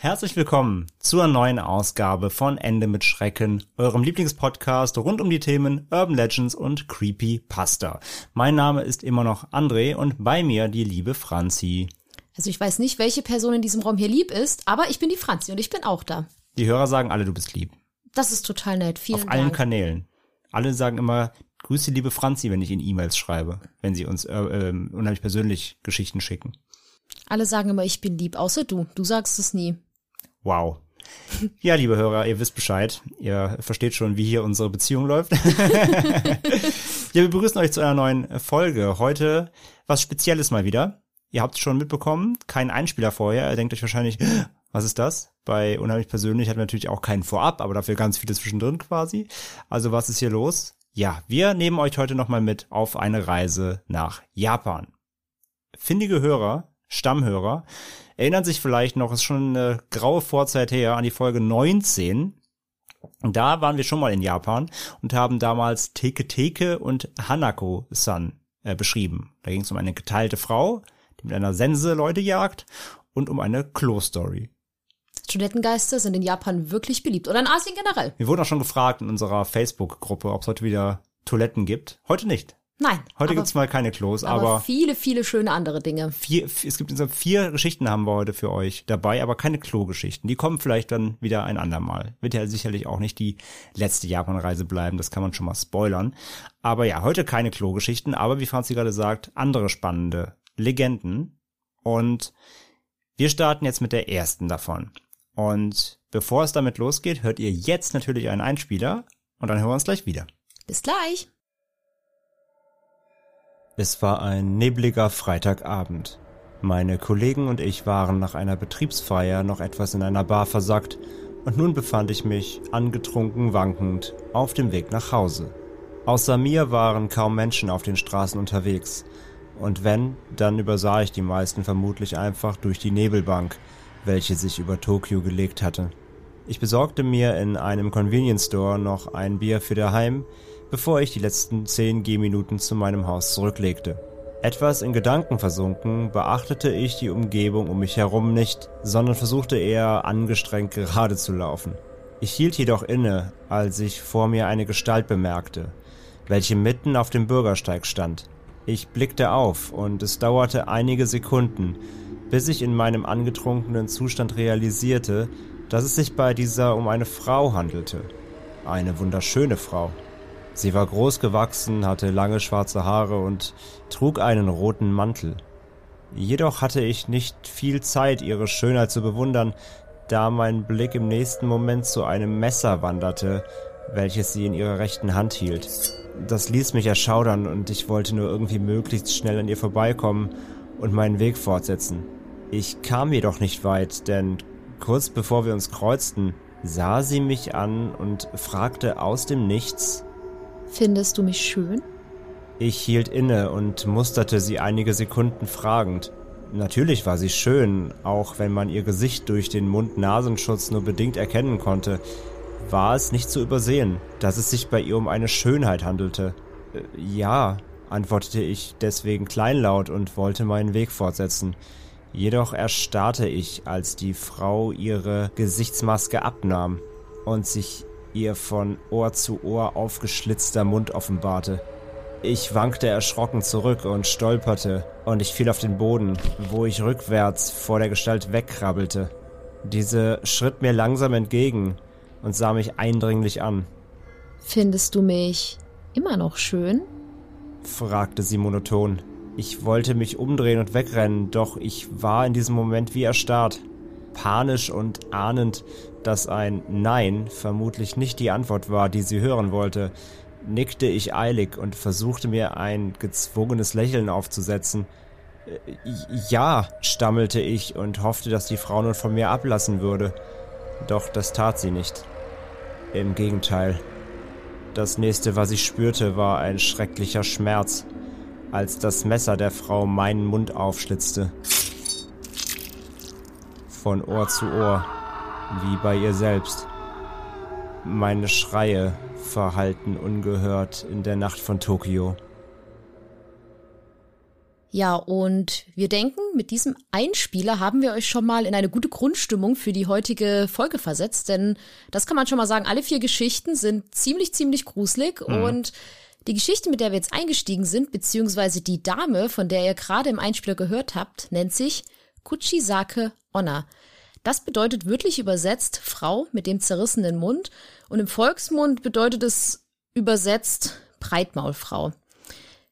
Herzlich willkommen zur neuen Ausgabe von Ende mit Schrecken, eurem Lieblingspodcast rund um die Themen Urban Legends und Creepy Pasta. Mein Name ist immer noch André und bei mir die liebe Franzi. Also ich weiß nicht, welche Person in diesem Raum hier lieb ist, aber ich bin die Franzi und ich bin auch da. Die Hörer sagen alle, du bist lieb. Das ist total nett. Vielen Auf allen Dank. Kanälen. Alle sagen immer, grüße liebe Franzi, wenn ich ihnen E-Mails schreibe, wenn sie uns äh, äh, unheimlich persönlich Geschichten schicken. Alle sagen immer, ich bin lieb, außer du. Du sagst es nie. Wow. Ja, liebe Hörer, ihr wisst Bescheid. Ihr versteht schon, wie hier unsere Beziehung läuft. ja, wir begrüßen euch zu einer neuen Folge. Heute was Spezielles mal wieder. Ihr habt es schon mitbekommen, kein Einspieler vorher. Ihr denkt euch wahrscheinlich, was ist das? Bei Unheimlich Persönlich hatten wir natürlich auch keinen Vorab, aber dafür ganz viele zwischendrin quasi. Also was ist hier los? Ja, wir nehmen euch heute nochmal mit auf eine Reise nach Japan. Findige Hörer, Stammhörer, erinnern sich vielleicht noch, ist schon eine graue Vorzeit her, an die Folge 19. Und da waren wir schon mal in Japan und haben damals Teke Teke und Hanako-san äh, beschrieben. Da ging es um eine geteilte Frau, die mit einer Sense Leute jagt und um eine Klo-Story. Studentengeister sind in Japan wirklich beliebt. Oder in Asien generell. Wir wurden auch schon gefragt in unserer Facebook-Gruppe, ob es heute wieder Toiletten gibt. Heute nicht. Nein. Heute aber, gibt's mal keine Klos, aber, aber viele, viele schöne andere Dinge. vier, es gibt insgesamt vier Geschichten haben wir heute für euch dabei, aber keine Klo-Geschichten. Die kommen vielleicht dann wieder ein andermal. Wird ja sicherlich auch nicht die letzte Japan-Reise bleiben, das kann man schon mal spoilern. Aber ja, heute keine Klo-Geschichten, aber wie Franzi gerade sagt, andere spannende Legenden. Und wir starten jetzt mit der ersten davon. Und bevor es damit losgeht, hört ihr jetzt natürlich einen Einspieler und dann hören wir uns gleich wieder. Bis gleich. Es war ein nebliger Freitagabend. Meine Kollegen und ich waren nach einer Betriebsfeier noch etwas in einer Bar versackt und nun befand ich mich, angetrunken wankend, auf dem Weg nach Hause. Außer mir waren kaum Menschen auf den Straßen unterwegs. Und wenn, dann übersah ich die meisten vermutlich einfach durch die Nebelbank, welche sich über Tokio gelegt hatte. Ich besorgte mir in einem Convenience Store noch ein Bier für daheim, bevor ich die letzten zehn Gehminuten zu meinem Haus zurücklegte. Etwas in Gedanken versunken, beachtete ich die Umgebung um mich herum nicht, sondern versuchte eher angestrengt gerade zu laufen. Ich hielt jedoch inne, als ich vor mir eine Gestalt bemerkte, welche mitten auf dem Bürgersteig stand. Ich blickte auf und es dauerte einige Sekunden, bis ich in meinem angetrunkenen Zustand realisierte, dass es sich bei dieser um eine Frau handelte. Eine wunderschöne Frau. Sie war groß gewachsen, hatte lange schwarze Haare und trug einen roten Mantel. Jedoch hatte ich nicht viel Zeit, ihre Schönheit zu bewundern, da mein Blick im nächsten Moment zu einem Messer wanderte, welches sie in ihrer rechten Hand hielt. Das ließ mich erschaudern und ich wollte nur irgendwie möglichst schnell an ihr vorbeikommen und meinen Weg fortsetzen. Ich kam jedoch nicht weit, denn kurz bevor wir uns kreuzten, sah sie mich an und fragte aus dem Nichts, Findest du mich schön? Ich hielt inne und musterte sie einige Sekunden fragend. Natürlich war sie schön, auch wenn man ihr Gesicht durch den Mund-Nasenschutz nur bedingt erkennen konnte, war es nicht zu übersehen, dass es sich bei ihr um eine Schönheit handelte. Äh, ja, antwortete ich deswegen kleinlaut und wollte meinen Weg fortsetzen. Jedoch erstarrte ich, als die Frau ihre Gesichtsmaske abnahm und sich ihr von Ohr zu Ohr aufgeschlitzter Mund offenbarte. Ich wankte erschrocken zurück und stolperte, und ich fiel auf den Boden, wo ich rückwärts vor der Gestalt wegkrabbelte. Diese schritt mir langsam entgegen und sah mich eindringlich an, Findest du mich immer noch schön? fragte sie monoton. Ich wollte mich umdrehen und wegrennen, doch ich war in diesem Moment wie erstarrt. Panisch und ahnend, dass ein Nein vermutlich nicht die Antwort war, die sie hören wollte, nickte ich eilig und versuchte mir ein gezwungenes Lächeln aufzusetzen. Äh, ja, stammelte ich und hoffte, dass die Frau nun von mir ablassen würde. Doch das tat sie nicht. Im Gegenteil. Das nächste, was ich spürte, war ein schrecklicher Schmerz, als das Messer der Frau meinen Mund aufschlitzte. Von Ohr zu Ohr, wie bei ihr selbst. Meine Schreie verhallten ungehört in der Nacht von Tokio. Ja, und wir denken, mit diesem Einspieler haben wir euch schon mal in eine gute Grundstimmung für die heutige Folge versetzt, denn das kann man schon mal sagen, alle vier Geschichten sind ziemlich, ziemlich gruselig mhm. und die Geschichte, mit der wir jetzt eingestiegen sind, beziehungsweise die Dame, von der ihr gerade im Einspieler gehört habt, nennt sich Kuchisake Onna. Das bedeutet wörtlich übersetzt Frau mit dem zerrissenen Mund und im Volksmund bedeutet es übersetzt Breitmaulfrau.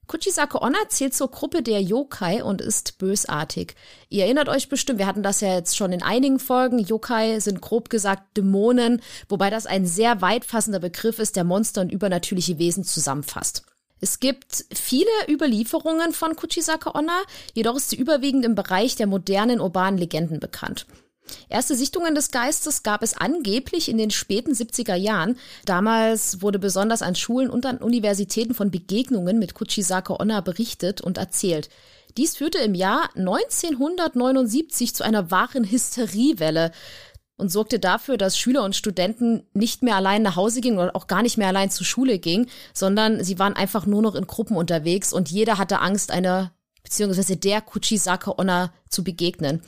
Kuchisake Onna zählt zur Gruppe der Yokai und ist bösartig. Ihr erinnert euch bestimmt, wir hatten das ja jetzt schon in einigen Folgen. Yokai sind grob gesagt Dämonen, wobei das ein sehr weitfassender Begriff ist, der Monster und übernatürliche Wesen zusammenfasst. Es gibt viele Überlieferungen von Kuchisake Onna, jedoch ist sie überwiegend im Bereich der modernen urbanen Legenden bekannt. Erste Sichtungen des Geistes gab es angeblich in den späten 70er Jahren. Damals wurde besonders an Schulen und an Universitäten von Begegnungen mit Kuchisake Onna berichtet und erzählt. Dies führte im Jahr 1979 zu einer wahren Hysteriewelle und sorgte dafür, dass Schüler und Studenten nicht mehr allein nach Hause gingen oder auch gar nicht mehr allein zur Schule gingen, sondern sie waren einfach nur noch in Gruppen unterwegs und jeder hatte Angst, einer beziehungsweise der Kuchisake Onna zu begegnen.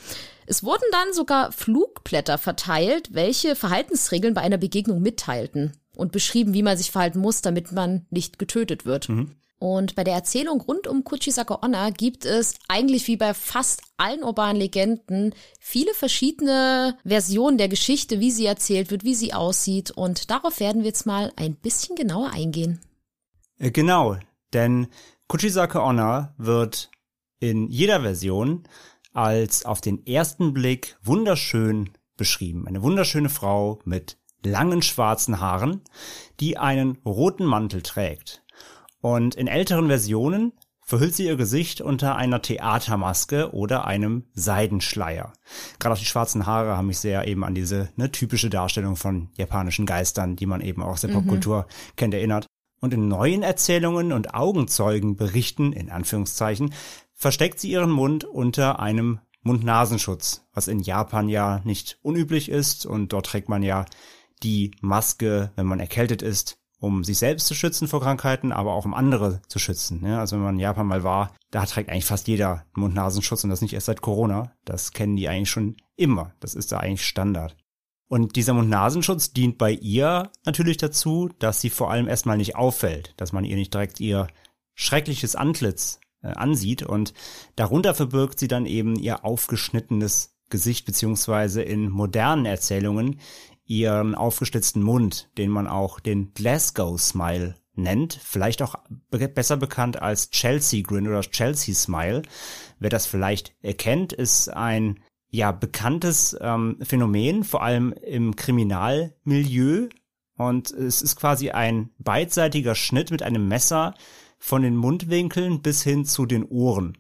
Es wurden dann sogar Flugblätter verteilt, welche Verhaltensregeln bei einer Begegnung mitteilten und beschrieben, wie man sich verhalten muss, damit man nicht getötet wird. Mhm. Und bei der Erzählung rund um Kuchisake Onna gibt es eigentlich wie bei fast allen urbanen Legenden viele verschiedene Versionen der Geschichte, wie sie erzählt wird, wie sie aussieht. Und darauf werden wir jetzt mal ein bisschen genauer eingehen. Äh, genau, denn Kuchisake Onna wird in jeder Version als auf den ersten Blick wunderschön beschrieben. Eine wunderschöne Frau mit langen schwarzen Haaren, die einen roten Mantel trägt. Und in älteren Versionen verhüllt sie ihr Gesicht unter einer Theatermaske oder einem Seidenschleier. Gerade auch die schwarzen Haare haben mich sehr eben an diese ne, typische Darstellung von japanischen Geistern, die man eben auch aus der mhm. Popkultur kennt, erinnert. Und in neuen Erzählungen und Augenzeugenberichten, in Anführungszeichen, versteckt sie ihren Mund unter einem Mund-Nasenschutz, was in Japan ja nicht unüblich ist und dort trägt man ja die Maske, wenn man erkältet ist, um sich selbst zu schützen vor Krankheiten, aber auch um andere zu schützen. Also wenn man in Japan mal war, da trägt eigentlich fast jeder Mund-Nasenschutz und das nicht erst seit Corona. Das kennen die eigentlich schon immer. Das ist da eigentlich Standard. Und dieser Mund-Nasenschutz dient bei ihr natürlich dazu, dass sie vor allem erstmal nicht auffällt, dass man ihr nicht direkt ihr schreckliches Antlitz äh, ansieht und darunter verbirgt sie dann eben ihr aufgeschnittenes Gesicht beziehungsweise in modernen Erzählungen ihren aufgeschlitzten Mund, den man auch den Glasgow Smile nennt, vielleicht auch be besser bekannt als Chelsea Grin oder Chelsea Smile. Wer das vielleicht erkennt, ist ein ja bekanntes ähm, Phänomen, vor allem im Kriminalmilieu. Und es ist quasi ein beidseitiger Schnitt mit einem Messer, von den Mundwinkeln bis hin zu den Ohren.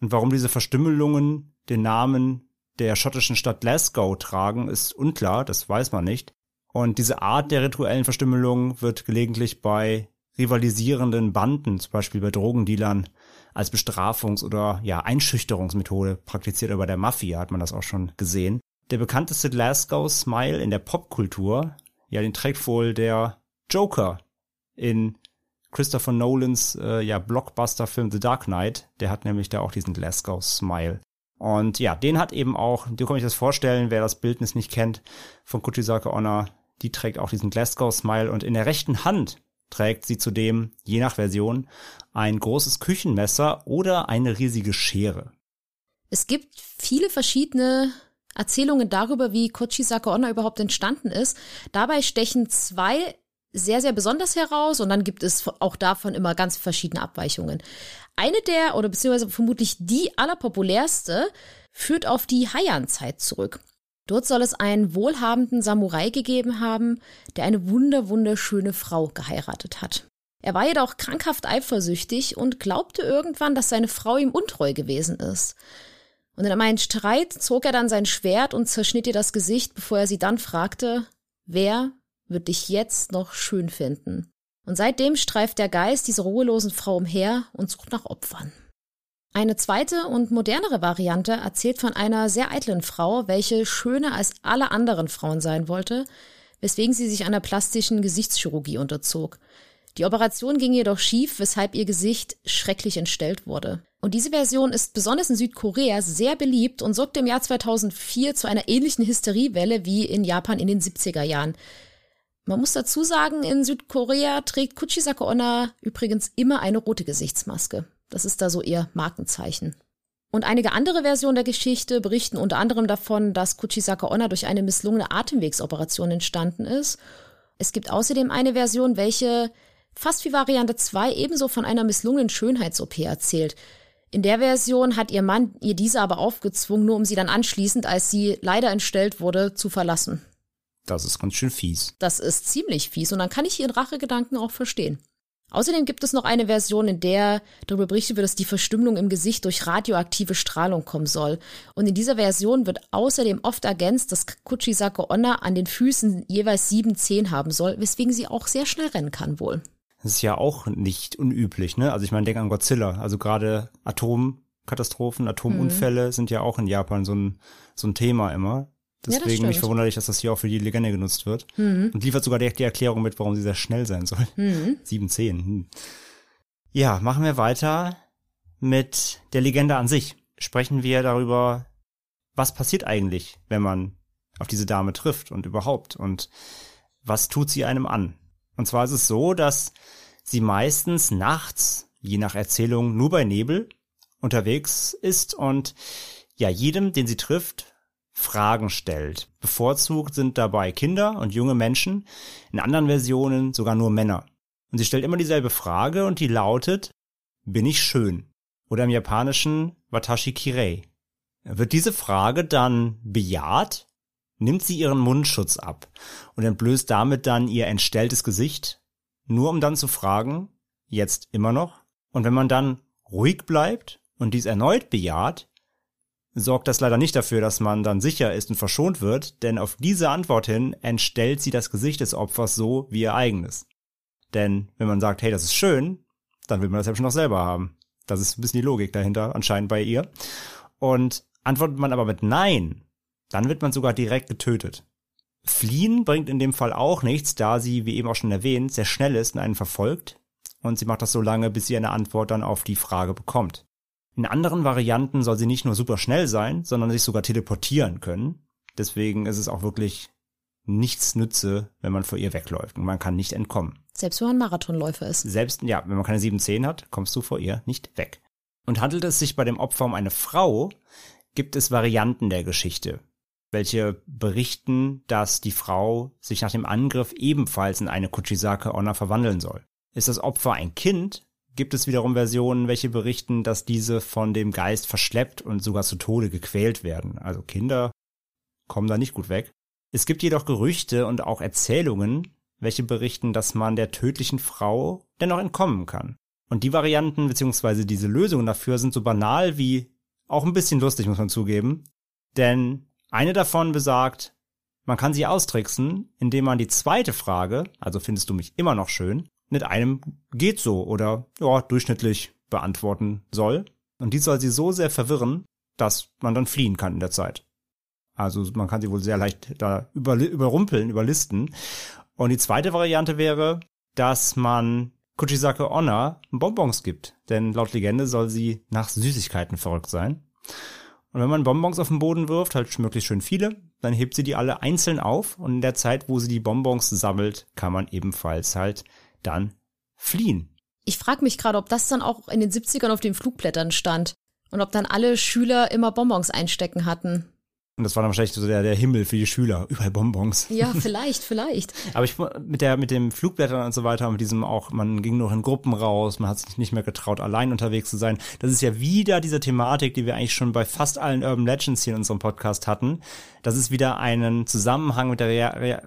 Und warum diese Verstümmelungen den Namen der schottischen Stadt Glasgow tragen, ist unklar, das weiß man nicht. Und diese Art der rituellen Verstümmelung wird gelegentlich bei rivalisierenden Banden, zum Beispiel bei Drogendealern, als Bestrafungs- oder ja, Einschüchterungsmethode praktiziert, bei der Mafia hat man das auch schon gesehen. Der bekannteste Glasgow Smile in der Popkultur, ja, den trägt wohl der Joker in Christopher Nolans äh, ja, Blockbuster-Film The Dark Knight. Der hat nämlich da auch diesen Glasgow Smile. Und ja, den hat eben auch, dir kann ich das vorstellen, wer das Bildnis nicht kennt, von Kuchisake Onna, die trägt auch diesen Glasgow Smile und in der rechten Hand trägt sie zudem, je nach Version, ein großes Küchenmesser oder eine riesige Schere. Es gibt viele verschiedene Erzählungen darüber, wie Kuchisake Onna überhaupt entstanden ist. Dabei stechen zwei sehr, sehr besonders heraus und dann gibt es auch davon immer ganz verschiedene Abweichungen. Eine der, oder beziehungsweise vermutlich die allerpopulärste, führt auf die Heian-Zeit zurück. Dort soll es einen wohlhabenden Samurai gegeben haben, der eine wunder, wunderschöne Frau geheiratet hat. Er war jedoch krankhaft eifersüchtig und glaubte irgendwann, dass seine Frau ihm untreu gewesen ist. Und in einem Streit zog er dann sein Schwert und zerschnitt ihr das Gesicht, bevor er sie dann fragte, wer wird dich jetzt noch schön finden? Und seitdem streift der Geist dieser ruhelosen Frau umher und sucht nach Opfern. Eine zweite und modernere Variante erzählt von einer sehr eitlen Frau, welche schöner als alle anderen Frauen sein wollte, weswegen sie sich einer plastischen Gesichtschirurgie unterzog. Die Operation ging jedoch schief, weshalb ihr Gesicht schrecklich entstellt wurde. Und diese Version ist besonders in Südkorea sehr beliebt und sorgte im Jahr 2004 zu einer ähnlichen Hysteriewelle wie in Japan in den 70er Jahren. Man muss dazu sagen, in Südkorea trägt Kuchisake Onna übrigens immer eine rote Gesichtsmaske. Das ist da so ihr Markenzeichen. Und einige andere Versionen der Geschichte berichten unter anderem davon, dass Kuchisake Onna durch eine misslungene Atemwegsoperation entstanden ist. Es gibt außerdem eine Version, welche fast wie Variante 2 ebenso von einer misslungenen Schönheits-OP erzählt. In der Version hat ihr Mann ihr diese aber aufgezwungen, nur um sie dann anschließend, als sie leider entstellt wurde, zu verlassen. Das ist ganz schön fies. Das ist ziemlich fies und dann kann ich ihren Rachegedanken auch verstehen. Außerdem gibt es noch eine Version, in der darüber berichtet wird, dass die Verstümmelung im Gesicht durch radioaktive Strahlung kommen soll. Und in dieser Version wird außerdem oft ergänzt, dass Kuchisake Onna an den Füßen jeweils sieben Zehen haben soll, weswegen sie auch sehr schnell rennen kann wohl. Das ist ja auch nicht unüblich, ne? Also ich meine, denk an Godzilla. Also gerade Atomkatastrophen, Atomunfälle mhm. sind ja auch in Japan so ein, so ein Thema immer. Deswegen ja, mich verwunderlich, dass das hier auch für die Legende genutzt wird. Mhm. Und liefert sogar direkt die Erklärung mit, warum sie sehr schnell sein soll. Mhm. 7, 10. Hm. Ja, machen wir weiter mit der Legende an sich. Sprechen wir darüber, was passiert eigentlich, wenn man auf diese Dame trifft und überhaupt und was tut sie einem an. Und zwar ist es so, dass sie meistens nachts, je nach Erzählung, nur bei Nebel unterwegs ist und ja, jedem, den sie trifft, Fragen stellt. Bevorzugt sind dabei Kinder und junge Menschen, in anderen Versionen sogar nur Männer. Und sie stellt immer dieselbe Frage und die lautet, bin ich schön? Oder im Japanischen Watashi Kirei. Wird diese Frage dann bejaht, nimmt sie ihren Mundschutz ab und entblößt damit dann ihr entstelltes Gesicht, nur um dann zu fragen, jetzt immer noch? Und wenn man dann ruhig bleibt und dies erneut bejaht, sorgt das leider nicht dafür, dass man dann sicher ist und verschont wird, denn auf diese Antwort hin entstellt sie das Gesicht des Opfers so wie ihr eigenes. Denn wenn man sagt, hey, das ist schön, dann will man das ja schon noch selber haben. Das ist ein bisschen die Logik dahinter anscheinend bei ihr. Und antwortet man aber mit Nein, dann wird man sogar direkt getötet. Fliehen bringt in dem Fall auch nichts, da sie, wie eben auch schon erwähnt, sehr schnell ist und einen verfolgt. Und sie macht das so lange, bis sie eine Antwort dann auf die Frage bekommt. In anderen Varianten soll sie nicht nur super schnell sein, sondern sich sogar teleportieren können. Deswegen ist es auch wirklich nichts nütze, wenn man vor ihr wegläuft und man kann nicht entkommen. Selbst wenn man Marathonläufer ist. Selbst, ja, wenn man keine sieben Zehen hat, kommst du vor ihr nicht weg. Und handelt es sich bei dem Opfer um eine Frau, gibt es Varianten der Geschichte, welche berichten, dass die Frau sich nach dem Angriff ebenfalls in eine Kuchisake Onna verwandeln soll. Ist das Opfer ein Kind, gibt es wiederum Versionen, welche berichten, dass diese von dem Geist verschleppt und sogar zu Tode gequält werden. Also Kinder kommen da nicht gut weg. Es gibt jedoch Gerüchte und auch Erzählungen, welche berichten, dass man der tödlichen Frau dennoch entkommen kann. Und die Varianten bzw. diese Lösungen dafür sind so banal wie auch ein bisschen lustig, muss man zugeben. Denn eine davon besagt, man kann sie austricksen, indem man die zweite Frage, also findest du mich immer noch schön, mit einem geht so oder ja, durchschnittlich beantworten soll. Und die soll sie so sehr verwirren, dass man dann fliehen kann in der Zeit. Also man kann sie wohl sehr leicht da über, überrumpeln, überlisten. Und die zweite Variante wäre, dass man Kuchisake Onna Bonbons gibt. Denn laut Legende soll sie nach Süßigkeiten verrückt sein. Und wenn man Bonbons auf den Boden wirft, halt möglichst schön viele, dann hebt sie die alle einzeln auf und in der Zeit, wo sie die Bonbons sammelt, kann man ebenfalls halt dann fliehen. Ich frage mich gerade, ob das dann auch in den 70ern auf den Flugblättern stand und ob dann alle Schüler immer Bonbons einstecken hatten. Und das war dann wahrscheinlich so der, der Himmel für die Schüler, überall Bonbons. Ja, vielleicht, vielleicht. Aber ich mit der mit dem Flugblättern und so weiter, mit diesem auch, man ging nur in Gruppen raus, man hat sich nicht mehr getraut, allein unterwegs zu sein. Das ist ja wieder diese Thematik, die wir eigentlich schon bei fast allen Urban Legends hier in unserem Podcast hatten. Das ist wieder einen Zusammenhang mit der Rea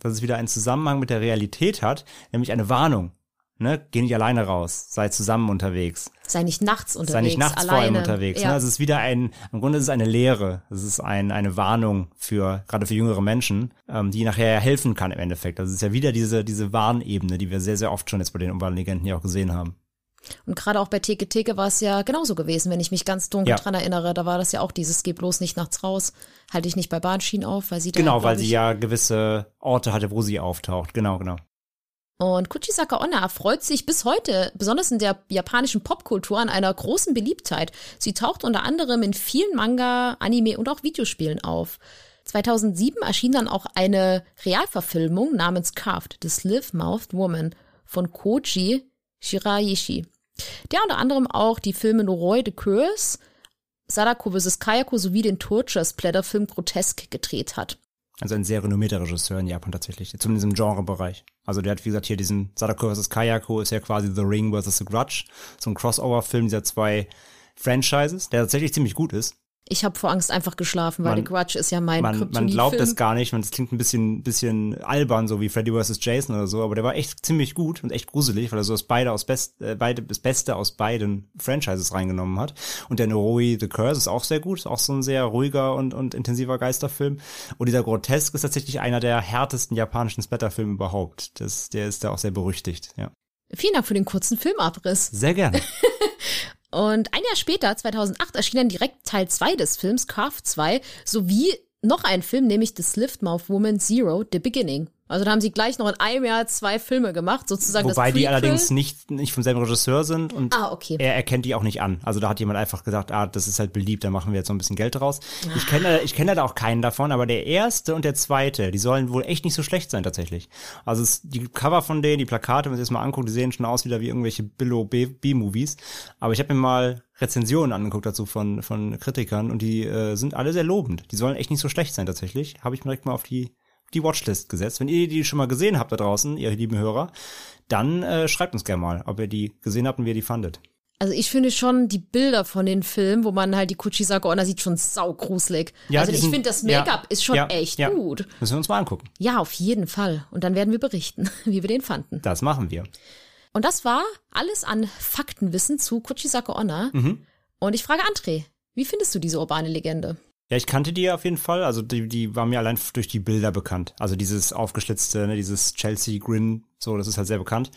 dass es wieder einen Zusammenhang mit der Realität hat, nämlich eine Warnung. ne, geh nicht alleine raus, sei zusammen unterwegs. Sei nicht nachts unterwegs, Sei nicht nachts vor allem alleine. unterwegs. Ja. Ne? Es ist wieder ein, im Grunde ist es eine Lehre. Es ist ein, eine Warnung für, gerade für jüngere Menschen, ähm, die nachher ja helfen kann im Endeffekt. Also es ist ja wieder diese, diese Warnebene, die wir sehr, sehr oft schon jetzt bei den urbanen Legenden ja auch gesehen haben. Und gerade auch bei Teke Teke war es ja genauso gewesen, wenn ich mich ganz dunkel Ja. dran erinnere. Da war das ja auch dieses, geh bloß nicht nachts raus, halte dich nicht bei Bahnschienen auf, weil sie da, Genau, glaub weil sie ich, ja gewisse Orte hatte, wo sie auftaucht. Genau, genau. Und Kuchisaka Onna freut sich bis heute, besonders in der japanischen Popkultur, an einer großen Beliebtheit. Sie taucht unter anderem in vielen Manga, Anime und auch Videospielen auf. 2007 erschien dann auch eine Realverfilmung namens Carved, The Slave-Mouthed Woman von Koji Shiraishi, der unter anderem auch die Filme Noroi the Curse, Sadako vs. Kayako sowie den Torture-Splatter-Film Grotesk gedreht hat. Also ein sehr renommierter Regisseur in Japan tatsächlich, zumindest im Genrebereich. Also der hat, wie gesagt, hier diesen Sadako vs. Kayako ist ja quasi The Ring vs. The Grudge, so ein Crossover-Film dieser zwei Franchises, der tatsächlich ziemlich gut ist. Ich habe vor Angst einfach geschlafen, weil Man- The Grudge ist ja mein Man, man glaubt es gar nicht, man, es klingt ein bisschen, bisschen albern, so wie Freddy vs. Jason oder so, aber der war echt ziemlich gut und echt gruselig, weil er so das beide aus Best, äh, beide, das Beste aus beiden Franchises reingenommen hat. Und der Noroi The Curse ist auch sehr gut, ist auch so ein sehr ruhiger und, und intensiver Geisterfilm. Und dieser Grotesk ist tatsächlich einer der härtesten japanischen Splatterfilme überhaupt. Das, der ist da auch sehr berüchtigt, ja. Vielen Dank für den kurzen Filmabriss. Sehr gerne. Und ein Jahr später, 2008, erschien dann direkt Teil 2 des Films, Carve 2, sowie noch ein Film, nämlich The Sliftmouth Woman Zero, The Beginning. Also da haben sie gleich noch in einem Jahr zwei Filme gemacht, sozusagen Wobei die allerdings nicht, nicht vom selben Regisseur sind und Ah, okay. er erkennt die auch nicht an. Also da hat jemand einfach gesagt, ah, das ist halt beliebt, da machen wir jetzt so ein bisschen Geld draus. Ich kenne, ich kenne da auch keinen davon, aber der erste und der zweite, die sollen wohl echt nicht so schlecht sein tatsächlich. Also es, die Cover von denen, die Plakate, wenn man sich das mal anguckt, die sehen schon aus wieder wie irgendwelche Billo B-Movies. Aber ich habe mir mal Rezensionen angeguckt dazu von, von Kritikern und die äh, sind alle sehr lobend. Die sollen echt nicht so schlecht sein tatsächlich. Habe ich mir direkt mal auf die die Watchlist gesetzt. Wenn ihr die schon mal gesehen habt da draußen, ihr lieben Hörer, dann äh, schreibt uns gerne mal, ob ihr die gesehen habt und wie ihr die fandet. Also ich finde schon die Bilder von den Filmen, wo man halt die Kuchisaka Onna sieht, schon saugruselig. Ja, also ich finde, das ja, Make-up ist schon ja, echt ja. gut. Müssen wir uns mal angucken. Ja, auf jeden Fall. Und dann werden wir berichten, wie wir den fanden. Das machen wir. Und das war alles an Faktenwissen zu Kuchisaka Onna. Mhm. Und ich frage André, wie findest du diese urbane Legende? Ja, ich kannte die auf jeden Fall. Also die, die war mir allein durch die Bilder bekannt. Also dieses aufgeschlitzte, ne, dieses Chelsea Grin, so, das ist halt sehr bekannt.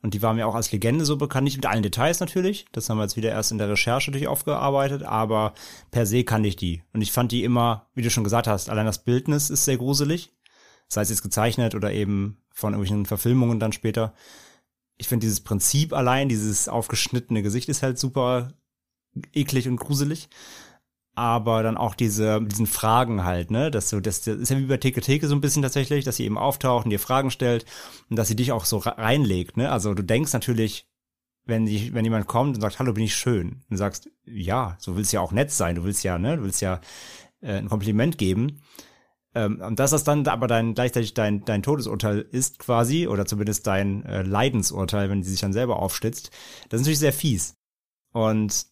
Und die war mir auch als Legende so bekannt, nicht mit allen Details natürlich. Das haben wir jetzt wieder erst in der Recherche durch aufgearbeitet, aber per se kannte ich die. Und ich fand die immer, wie du schon gesagt hast, allein das Bildnis ist sehr gruselig. Sei es jetzt gezeichnet oder eben von irgendwelchen Verfilmungen dann später. Ich finde dieses Prinzip allein, dieses aufgeschnittene Gesicht ist halt super eklig und gruselig aber dann auch diese diesen Fragen halt, ne, dass so das, das ist ja wie bei Theke Theke so ein bisschen tatsächlich, dass sie eben auftaucht und dir Fragen stellt und dass sie dich auch so re- reinlegt, ne? Also du denkst natürlich, wenn die, wenn jemand kommt und sagt, hallo, bin ich schön, und du sagst, ja, so willst ja auch nett sein, du willst ja, ne, du willst ja äh, ein Kompliment geben. Ähm, und dass das dann aber dein gleichzeitig dein dein Todesurteil ist quasi oder zumindest dein äh, Leidensurteil, wenn die sich dann selber aufstützt, das ist natürlich sehr fies. Und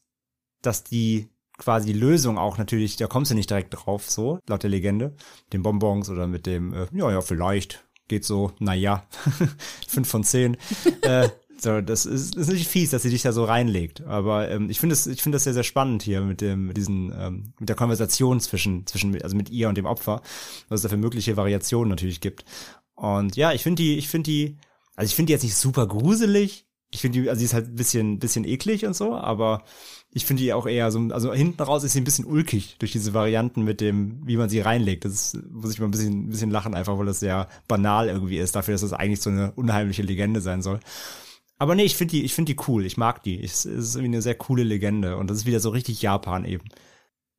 dass die quasi die Lösung auch natürlich, da kommst du nicht direkt drauf, so, laut der Legende, mit den Bonbons oder mit dem, äh, ja, ja, vielleicht, geht so, naja, fünf von zehn. äh, so, das ist, ist nicht fies, dass sie dich da so reinlegt. Aber ähm, ich finde es, ich finde das sehr, sehr spannend hier mit dem, mit diesen, ähm, mit der Konversation zwischen, zwischen, also mit ihr und dem Opfer, was es da für mögliche Variationen natürlich gibt. Und ja, ich finde die, ich finde die, also ich finde die jetzt nicht super gruselig. Ich finde die, also die ist halt ein bisschen, bisschen eklig und so, aber ich finde die auch eher so, also hinten raus ist sie ein bisschen ulkig durch diese Varianten mit dem, wie man sie reinlegt. Das ist, muss ich mal ein bisschen, ein bisschen lachen, einfach weil das sehr banal irgendwie ist, dafür, dass das eigentlich so eine unheimliche Legende sein soll. Aber nee, ich finde die, ich finde die cool. Ich mag die. Es ist irgendwie eine sehr coole Legende und das ist wieder so richtig Japan eben.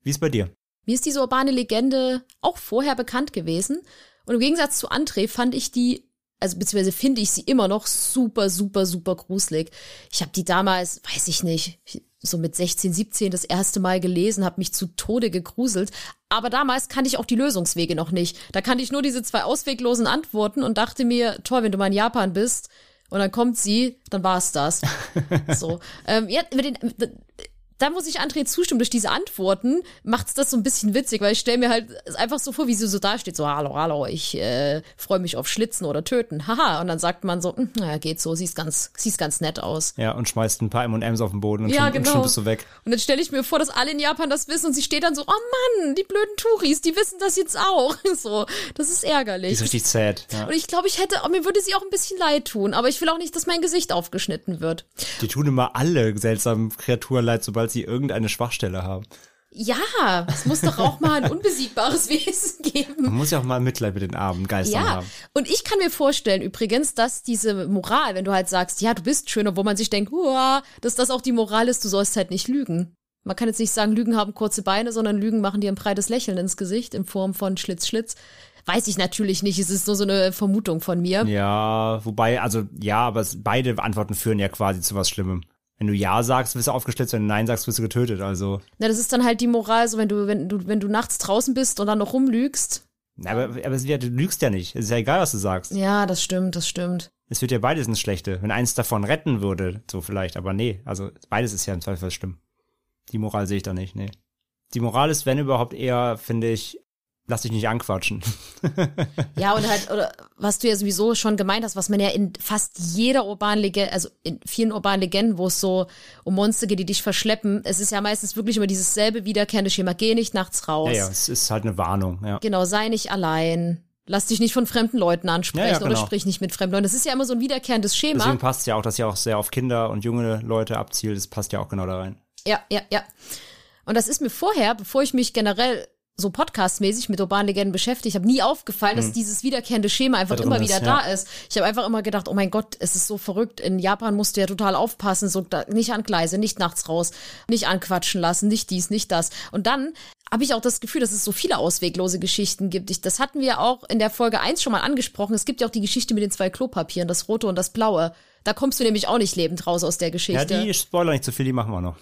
Wie ist bei dir? Mir ist diese urbane Legende auch vorher bekannt gewesen. Und im Gegensatz zu André fand ich die, also beziehungsweise finde ich sie immer noch super, super, super gruselig. Ich habe die damals, weiß ich nicht, so mit 16, 17 das erste Mal gelesen, habe mich zu Tode gegruselt. Aber damals kannte ich auch die Lösungswege noch nicht. Da kannte ich nur diese zwei ausweglosen Antworten und dachte mir, toll, wenn du mal in Japan bist und dann kommt sie, dann war es das. so. Ähm, ja, mit den, da muss ich André zustimmen, durch diese Antworten macht's das so ein bisschen witzig, weil ich stelle mir halt einfach so vor, wie sie so da steht, so, hallo, hallo, ich äh, freue mich auf Schlitzen oder Töten, haha. Und dann sagt man so, hm, naja, geht so, siehst ganz, siehst ganz nett aus. Ja, und schmeißt ein paar M&M's auf den Boden und, Ja, schon, genau. und schon bist du weg. Und dann stelle ich mir vor, dass alle in Japan das wissen und sie steht dann so, oh Mann, die blöden Touris, die wissen das jetzt auch. So, das ist Die ärgerlich. ist richtig sad. Ja. Und ich glaube, ich hätte, mir würde sie auch ein bisschen leid tun, aber ich will auch nicht, dass mein Gesicht aufgeschnitten wird. Die tun immer alle seltsamen Kreaturen leid, sobald sie irgendeine Schwachstelle haben. Ja, es muss doch auch mal ein unbesiegbares Wesen geben. Man muss ja auch mal Mitleid mit den armen Geistern Ja, haben. und ich kann mir vorstellen übrigens, dass diese Moral, wenn du halt sagst, ja, du bist schön, obwohl man sich denkt, Uah, dass das auch die Moral ist, du sollst halt nicht lügen. Man kann jetzt nicht sagen, Lügen haben kurze Beine, sondern Lügen machen dir ein breites Lächeln ins Gesicht in Form von Schlitz, Schlitz. Weiß ich natürlich nicht, es ist nur so eine Vermutung von mir. Ja, wobei, also ja, aber beide Antworten führen ja quasi zu was Schlimmem. Wenn du Ja sagst, wirst du aufgeschlitzt, wenn du Nein sagst, wirst du getötet. Also, Na, das ist dann halt die Moral, so wenn du, wenn du, wenn du nachts draußen bist und dann noch rumlügst. na, aber, aber du lügst ja nicht. Es ist ja egal, was du sagst. Ja, das stimmt, das stimmt. Es wird ja beides ins Schlechte. Wenn eins davon retten würde, so vielleicht, aber nee, also beides ist ja im Zweifel schlimm. Die Moral sehe ich da nicht, nee. Die Moral ist, wenn überhaupt eher, finde ich, lass dich nicht anquatschen. Ja, und halt, oder was du ja sowieso schon gemeint hast, was man ja in fast jeder urbanen Legende, also in vielen urbanen Legenden, wo es so um Monster geht, die dich verschleppen, es ist ja meistens wirklich immer dieses selbe wiederkehrende Schema. Geh nicht nachts raus. ja, ja, es ist halt eine Warnung, ja. Genau, sei nicht allein. Lass dich nicht von fremden Leuten ansprechen Ja, ja, oder genau. sprich nicht mit fremden Leuten. Das ist ja immer so ein wiederkehrendes Schema. Deswegen passt ja auch, dass ja auch sehr auf Kinder und junge Leute abzielt. Das passt ja auch genau da rein. Ja, ja, ja. Und das ist mir vorher, bevor ich mich generell so podcastmäßig mit urbanen Legenden beschäftigt habe, nie aufgefallen, dass dieses wiederkehrende Schema einfach Hm. Da immer wieder ist, da ja. ist. Ich habe einfach immer gedacht, oh mein Gott, es ist so verrückt. In Japan musst du ja total aufpassen, so da, nicht an Gleise, nicht nachts raus, nicht anquatschen lassen, nicht dies, nicht das. Und dann habe ich auch das Gefühl, dass es so viele ausweglose Geschichten gibt. Ich, das hatten wir auch in der Folge 1 schon mal angesprochen. Es gibt ja auch die Geschichte mit den zwei Klopapieren, das rote und das blaue. Da kommst du nämlich auch nicht lebend raus aus der Ja, Geschichte. die Spoiler nicht zu viel, die machen wir noch.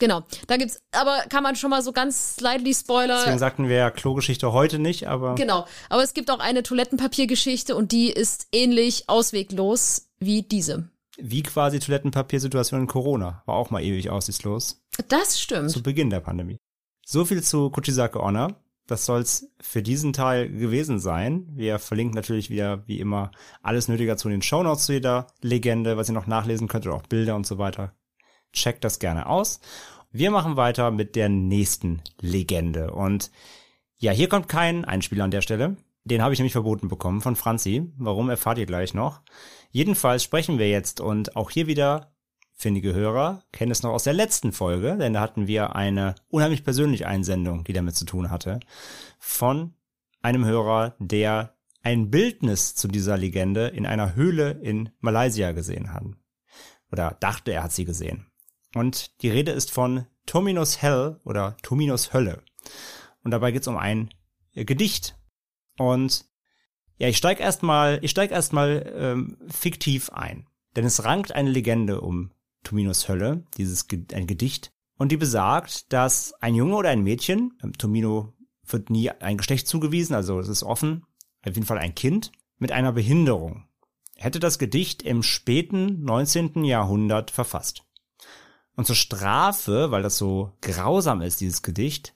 Genau, da gibt's, aber kann man schon mal so ganz slightly Spoiler. Deswegen sagten wir ja Klogeschichte heute nicht, aber Genau, aber es gibt auch eine Toilettenpapiergeschichte und die ist ähnlich ausweglos wie diese. wie quasi Toilettenpapiersituation in Corona. War auch mal ewig aussichtslos. Das stimmt. Zu Beginn der Pandemie. So viel zu Kuchisake Honor. Das soll's für diesen Teil gewesen sein. Wir verlinken natürlich wieder, wie immer, alles Nötige zu den Shownotes zu jeder Legende, was ihr noch nachlesen könnt oder auch Bilder und so weiter. Checkt das gerne aus. Wir machen weiter mit der nächsten Legende. Und ja, hier kommt kein Einspieler an der Stelle. Den habe ich nämlich verboten bekommen von Franzi. Warum erfahrt ihr gleich noch. Jedenfalls sprechen wir jetzt und auch hier wieder findige Hörer kennen es noch aus der letzten Folge, denn da hatten wir eine unheimlich persönliche Einsendung, die damit zu tun hatte, von einem Hörer, der ein Bildnis zu dieser Legende in einer Höhle in Malaysia gesehen hat. Oder dachte, er hat sie gesehen. Und die Rede ist von Tominos Hell oder Tominos Hölle. Und dabei geht es um ein äh, Gedicht. Und ja, ich steig erstmal, ich steig erstmal ähm, fiktiv ein, denn es rankt eine Legende um Tominos Hölle, dieses ein Gedicht, und die besagt, dass ein Junge oder ein Mädchen, ähm, Tomino wird nie ein Geschlecht zugewiesen, also es ist offen, auf jeden Fall ein Kind mit einer Behinderung, hätte das Gedicht im späten 19. Jahrhundert verfasst. Und zur Strafe, weil das so grausam ist, dieses Gedicht,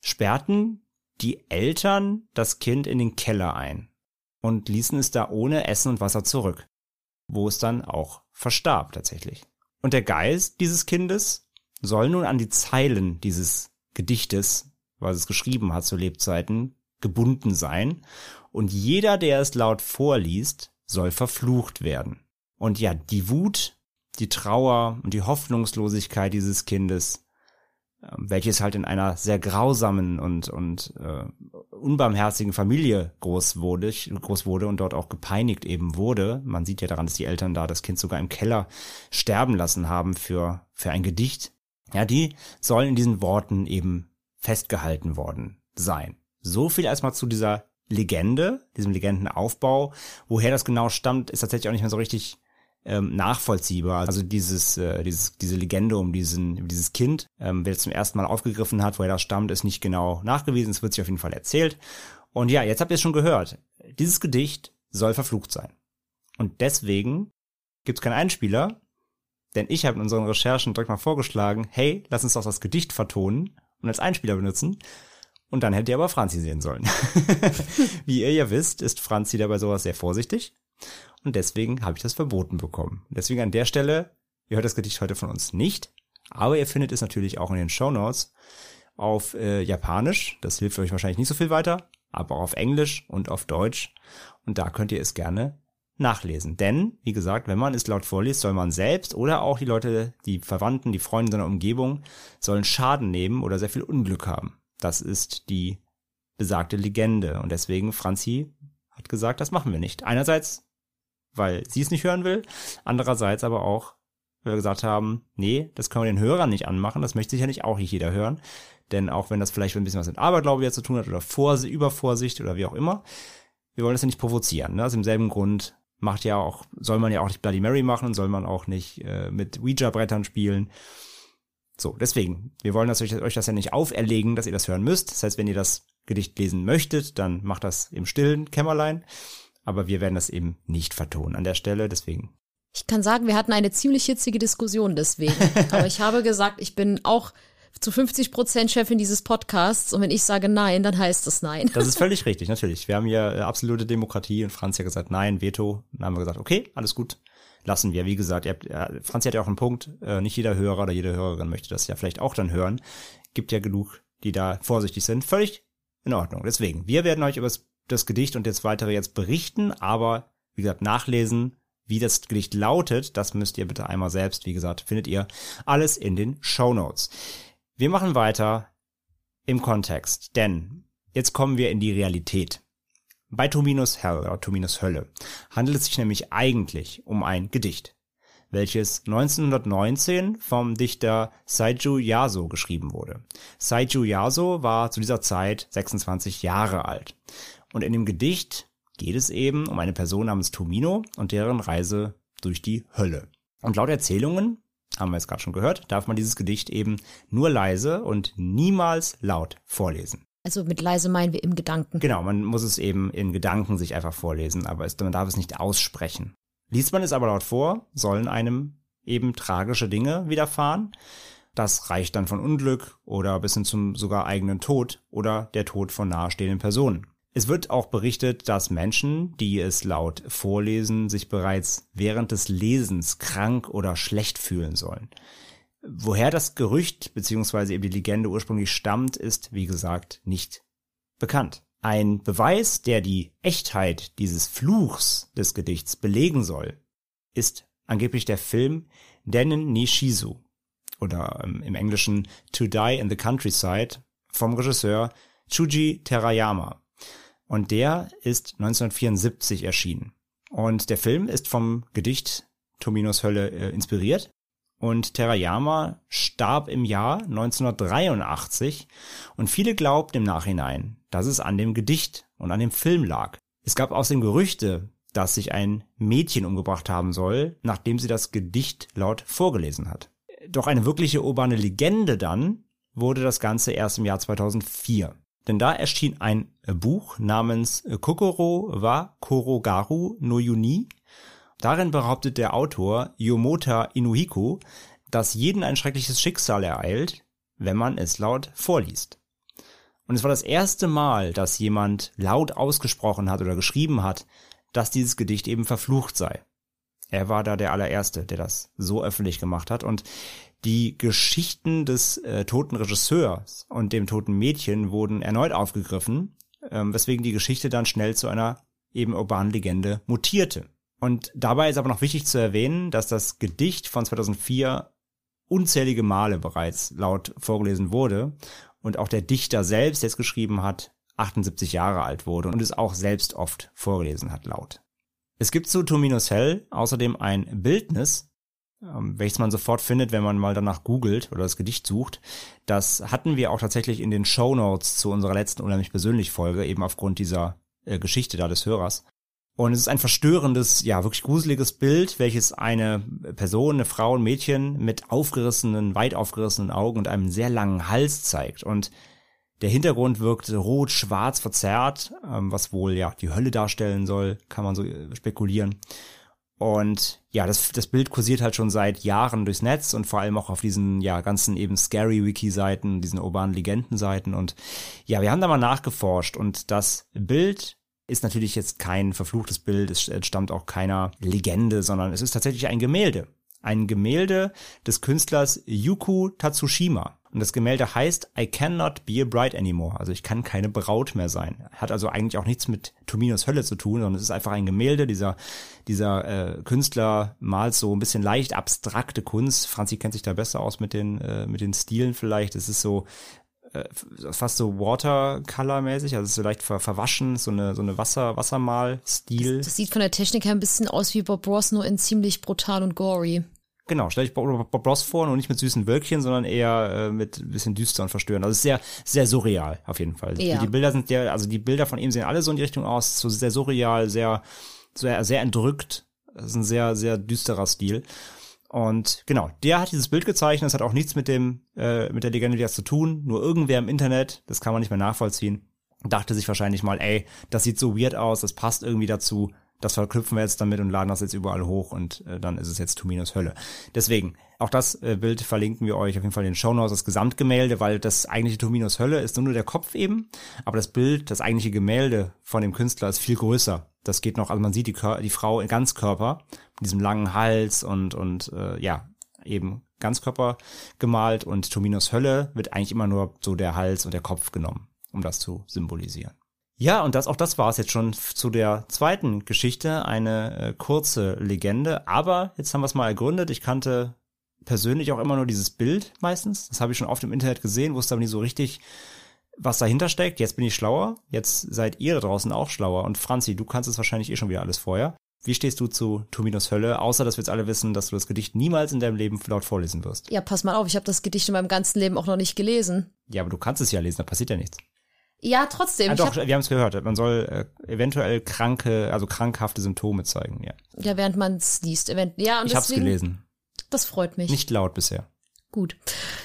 sperrten die Eltern das Kind in den Keller ein und ließen es da ohne Essen und Wasser zurück, wo es dann auch verstarb tatsächlich. Und der Geist dieses Kindes soll nun an die Zeilen dieses Gedichtes, was es geschrieben hat zu Lebzeiten, gebunden sein, und jeder, der es laut vorliest, soll verflucht werden. Und ja, die Wut, die Trauer und die Hoffnungslosigkeit dieses Kindes, ähm, welches halt in einer sehr grausamen und, und äh, unbarmherzigen Familie groß wurde, groß wurde und dort auch gepeinigt eben wurde. Man sieht ja daran, dass die Eltern da das Kind sogar im Keller sterben lassen haben für, für ein Gedicht. Ja, die sollen in diesen Worten eben festgehalten worden sein. So viel erstmal zu dieser Legende, diesem Legendenaufbau. Woher das genau stammt, ist tatsächlich auch nicht mehr so richtig ähm, nachvollziehbar. Also dieses, äh, dieses, diese Legende um diesen, dieses Kind, ähm, wer es zum ersten Mal aufgegriffen hat, woher das stammt, ist nicht genau nachgewiesen. Es wird sich auf jeden Fall erzählt. Und ja, jetzt habt ihr es schon gehört. Dieses Gedicht soll verflucht sein. Und deswegen gibt es keinen Einspieler. Denn ich habe in unseren Recherchen direkt mal vorgeschlagen, hey, lass uns doch das Gedicht vertonen und als Einspieler benutzen. Und dann hätte ihr aber Franzi sehen sollen. Wie ihr ja wisst, ist Franzi dabei sowas sehr vorsichtig. Und deswegen habe ich das verboten bekommen. Deswegen an der Stelle, ihr hört das Gedicht heute von uns nicht, aber ihr findet es natürlich auch in den Show Notes auf äh, Japanisch. Das hilft euch wahrscheinlich nicht so viel weiter, aber auch auf Englisch und auf Deutsch. Und da könnt ihr es gerne nachlesen. Denn, wie gesagt, wenn man es laut vorliest, soll man selbst oder auch die Leute, die Verwandten, die Freunde seiner Umgebung, sollen Schaden nehmen oder sehr viel Unglück haben. Das ist die besagte Legende. Und deswegen, Franzi hat gesagt, das machen wir nicht. Einerseits, weil sie es nicht hören will, andererseits aber auch, weil wir gesagt haben, nee, das können wir den Hörern nicht anmachen, das möchte sicherlich auch nicht jeder hören. Denn auch wenn das vielleicht ein bisschen was mit Aberglaube jetzt zu tun hat oder Vors Übervorsicht oder wie auch immer, wir wollen das ja nicht provozieren. Ne? Aus demselben Grund macht ja auch, soll man ja auch nicht Bloody Mary machen, soll man auch nicht äh, mit Ouija-Brettern spielen. So, deswegen, wir wollen das euch, euch das ja nicht auferlegen, dass ihr das hören müsst. Das heißt, wenn ihr das Gedicht lesen möchtet, dann macht das im stillen Kämmerlein. Aber wir werden das eben nicht vertonen an der Stelle, deswegen. Ich kann sagen, wir hatten eine ziemlich hitzige Diskussion deswegen. Aber ich habe gesagt, ich bin auch zu 50 Prozent Chefin dieses Podcasts und wenn ich sage nein, dann heißt es nein. Das ist völlig richtig, natürlich. Wir haben hier äh, absolute Demokratie und Franz hat gesagt nein, Veto. Dann haben wir gesagt, okay, alles gut, lassen wir. Wie gesagt, ihr habt, ja, Franz hat ja auch einen Punkt, äh, nicht jeder Hörer oder jede Hörerin möchte das ja vielleicht auch dann hören. Gibt ja genug, die da vorsichtig sind. Völlig in Ordnung. Deswegen, wir werden euch über das Gedicht und jetzt weitere jetzt berichten, aber wie gesagt, nachlesen, wie das Gedicht lautet, das müsst ihr bitte einmal selbst, wie gesagt, findet ihr alles in den Show Notes. Wir machen weiter im Kontext, denn jetzt kommen wir in die Realität. Bei Tominus Hell oder Tominus Hölle handelt es sich nämlich eigentlich um ein Gedicht, welches 1919 vom Dichter Saiju Yaso geschrieben wurde. Saiju Yaso war zu dieser Zeit 26 Jahre alt. Und in dem Gedicht geht es eben um eine Person namens Tomino und deren Reise durch die Hölle. Und laut Erzählungen haben wir es gerade schon gehört, darf man dieses Gedicht eben nur leise und niemals laut vorlesen. Also mit leise meinen wir im Gedanken. Genau, man muss es eben in Gedanken sich einfach vorlesen, aber es, man darf es nicht aussprechen. Liest man es aber laut vor, sollen einem eben tragische Dinge widerfahren. Das reicht dann von Unglück oder bis hin zum sogar eigenen Tod oder der Tod von nahestehenden Personen. Es wird auch berichtet, dass Menschen, die es laut vorlesen, sich bereits während des Lesens krank oder schlecht fühlen sollen. Woher das Gerücht bzw. eben die Legende ursprünglich stammt, ist, wie gesagt, nicht bekannt. Ein Beweis, der die Echtheit dieses Fluchs des Gedichts belegen soll, ist angeblich der Film Dennen Nishizu oder ähm, im Englischen To Die in the Countryside vom Regisseur Chuji Terayama. Und der ist 1974 erschienen. Und der Film ist vom Gedicht Tominos Hölle äh, inspiriert. Und Terayama starb im Jahr 1983 und viele glaubten im Nachhinein, dass es an dem Gedicht und an dem Film lag. Es gab außerdem Gerüchte, dass sich ein Mädchen umgebracht haben soll, nachdem sie das Gedicht laut vorgelesen hat. Doch eine wirkliche urbane Legende dann wurde das Ganze erst im Jahr 2004. Denn da erschien ein Buch namens Kokoro wa Korogaru no Yuni. Darin behauptet der Autor Yomota Inuhiko, dass jeden ein schreckliches Schicksal ereilt, wenn man es laut vorliest. Und es war das erste Mal, dass jemand laut ausgesprochen hat oder geschrieben hat, dass dieses Gedicht eben verflucht sei. Er war da der allererste, der das so öffentlich gemacht hat. Und die Geschichten des äh, toten Regisseurs und dem toten Mädchen wurden erneut aufgegriffen, ähm, weswegen die Geschichte dann schnell zu einer eben urbanen Legende mutierte. Und dabei ist aber noch wichtig zu erwähnen, dass das Gedicht von 2004 unzählige Male bereits laut vorgelesen wurde und auch der Dichter selbst, der es geschrieben hat, 78 Jahre alt wurde und es auch selbst oft vorgelesen hat laut. Es gibt zu Tominus Hell außerdem ein Bildnis, welches man sofort findet, wenn man mal danach googelt oder das Gedicht sucht. Das hatten wir auch tatsächlich in den Show Notes zu unserer letzten unheimlich persönlich Folge, eben aufgrund dieser äh, Geschichte da des Hörers. Und es ist ein verstörendes, ja, wirklich gruseliges Bild, welches eine Person, eine Frau, ein Mädchen mit aufgerissenen, weit aufgerissenen Augen und einem sehr langen Hals zeigt. Und der Hintergrund wirkt rot, schwarz, verzerrt, ähm, was wohl ja die Hölle darstellen soll, kann man so äh, spekulieren. Und ja, das, das Bild kursiert halt schon seit Jahren durchs Netz und vor allem auch auf diesen ja ganzen eben Scary-Wiki-Seiten, diesen urbanen Legenden-Seiten. Und ja, wir haben da mal nachgeforscht und das Bild ist natürlich jetzt kein verfluchtes Bild, es stammt auch keiner Legende, sondern es ist tatsächlich ein Gemälde. Ein Gemälde des Künstlers Yuku Tatsushima. Und das Gemälde heißt I cannot be a bride anymore. Also ich kann keine Braut mehr sein. Hat also eigentlich auch nichts mit Tominos Hölle zu tun, sondern es ist einfach ein Gemälde. Dieser, dieser äh, Künstler malt so ein bisschen leicht abstrakte Kunst. Franzi kennt sich da besser aus mit den, äh, mit den Stilen vielleicht. Es ist so äh, fast so Watercolor-mäßig, also so leicht ver verwaschen, so eine, so eine Wasser, Wassermal-Stil. Das sieht von der Technik her ein bisschen aus wie Bob Ross, nur in ziemlich brutal und gory. Genau, stelle ich Bob, Ross vor, nur nicht mit süßen Wölkchen, sondern eher äh, mit ein bisschen düster und verstörend. Also sehr, sehr surreal auf jeden Fall. Ja. Die Bilder sind ja, also die Bilder von ihm sehen alle so in die Richtung aus, so sehr surreal, sehr, sehr, sehr entrückt. Das ist ein sehr, sehr düsterer Stil. Und genau, der hat dieses Bild gezeichnet, das hat auch nichts mit dem, äh, mit der Legende Diaz zu tun, nur irgendwer im Internet, das kann man nicht mehr nachvollziehen, dachte sich wahrscheinlich mal, ey, das sieht so weird aus, das passt irgendwie dazu, das verknüpfen wir jetzt damit und laden das jetzt überall hoch und äh, dann ist es jetzt Tuminos Hölle. Deswegen, auch das äh, Bild verlinken wir euch auf jeden Fall in den Show Notes, das Gesamtgemälde, weil das eigentliche Tuminos Hölle ist nur der Kopf eben, aber das Bild, das eigentliche Gemälde von dem Künstler ist viel größer. Das geht noch, also man sieht die, die Frau in Ganzkörper, mit diesem langen Hals und, und äh, ja, eben Ganzkörper gemalt und Tuminos Hölle wird eigentlich immer nur so der Hals und der Kopf genommen, um das zu symbolisieren. Ja, und das, auch das war es jetzt schon zu der zweiten Geschichte, eine äh, kurze Legende. Aber jetzt haben wir es mal ergründet. Ich kannte persönlich auch immer nur dieses Bild meistens. Das habe ich schon oft im Internet gesehen, wusste aber nie so richtig, was dahinter steckt. Jetzt bin ich schlauer. Jetzt seid ihr da draußen auch schlauer. Und Franzi, du kannst es wahrscheinlich eh schon wieder alles vorher. Wie stehst du zu Tuminos Hölle, außer dass wir jetzt alle wissen, dass du das Gedicht niemals in deinem Leben laut vorlesen wirst? Ja, pass mal auf, ich habe das Gedicht in meinem ganzen Leben auch noch nicht gelesen. Ja, aber du kannst es ja lesen, da passiert ja nichts. Ja, trotzdem. Ah, ich doch, hab, wir haben es gehört. Man soll äh, eventuell kranke, also krankhafte Symptome zeigen. Ja, ja während man es liest. Event ja, und ich habe es gelesen. Das freut mich. Nicht laut bisher. Gut.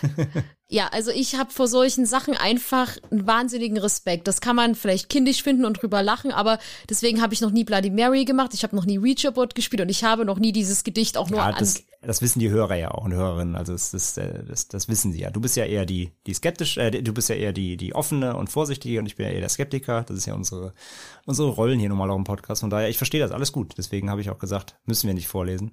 ja, also ich habe vor solchen Sachen einfach einen wahnsinnigen Respekt. Das kann man vielleicht kindisch finden und drüber lachen, aber deswegen habe ich noch nie Bloody Mary gemacht. Ich habe noch nie Reacherboard gespielt und ich habe noch nie dieses Gedicht auch nur Ja, an. Das, wissen die Hörer ja auch und Hörerinnen. Also das, das, äh, das, das wissen sie ja. Du bist ja eher die, die skeptisch, äh, du bist ja eher die, die offene und vorsichtige und ich bin ja eher der Skeptiker. Das ist ja unsere, unsere Rollen hier normal auch im Podcast. Von daher, ich verstehe das alles gut. Deswegen habe ich auch gesagt, müssen wir nicht vorlesen.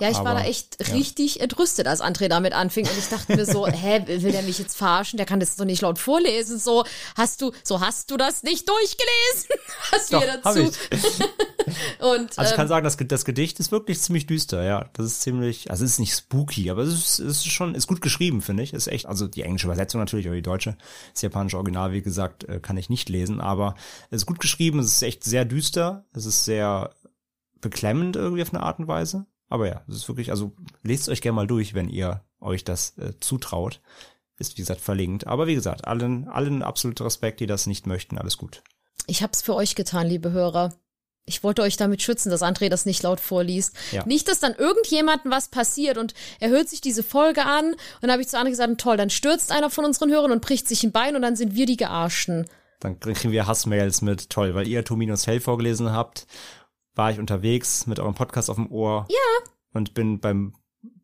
Ja, ich war Aber, da echt ja. richtig entrüstet, als André damit anfing. Und ich dachte mir so, hä, will der mich jetzt verarschen? Der kann das doch nicht laut vorlesen. So, hast du, so hast du das nicht durchgelesen? Hast Doch, wir dazu. ich. Und Also ich kann ähm, sagen, das, das Gedicht ist wirklich ziemlich düster, ja. Das ist ziemlich, also es ist nicht spooky, aber es ist, es ist schon, ist gut geschrieben, finde ich. Ist echt, also die englische Übersetzung natürlich, aber die deutsche, das japanische Original, wie gesagt, äh, kann ich nicht lesen, aber es ist gut geschrieben, es ist echt sehr düster, es ist sehr beklemmend irgendwie auf eine Art und Weise. Aber ja, es ist wirklich, also lest euch gerne mal durch, wenn ihr euch das äh, zutraut. Ist, wie gesagt, verlinkt. Aber wie gesagt, allen, allen absolut Respekt, die das nicht möchten, alles gut. ich hab's für euch getan, liebe Hörer. Ich wollte euch damit schützen, dass André das nicht laut vorliest. Ja. Nicht, dass dann irgendjemandem was passiert und er hört sich diese Folge an und dann habe ich zu André gesagt, toll, dann stürzt einer von unseren Hörern und bricht sich ein Bein und dann sind wir die Gearschten. Dann kriegen wir Hassmails mit, toll, weil ihr Tominos Hell vorgelesen habt, war ich unterwegs mit eurem Podcast auf dem Ohr. Ja. Und bin beim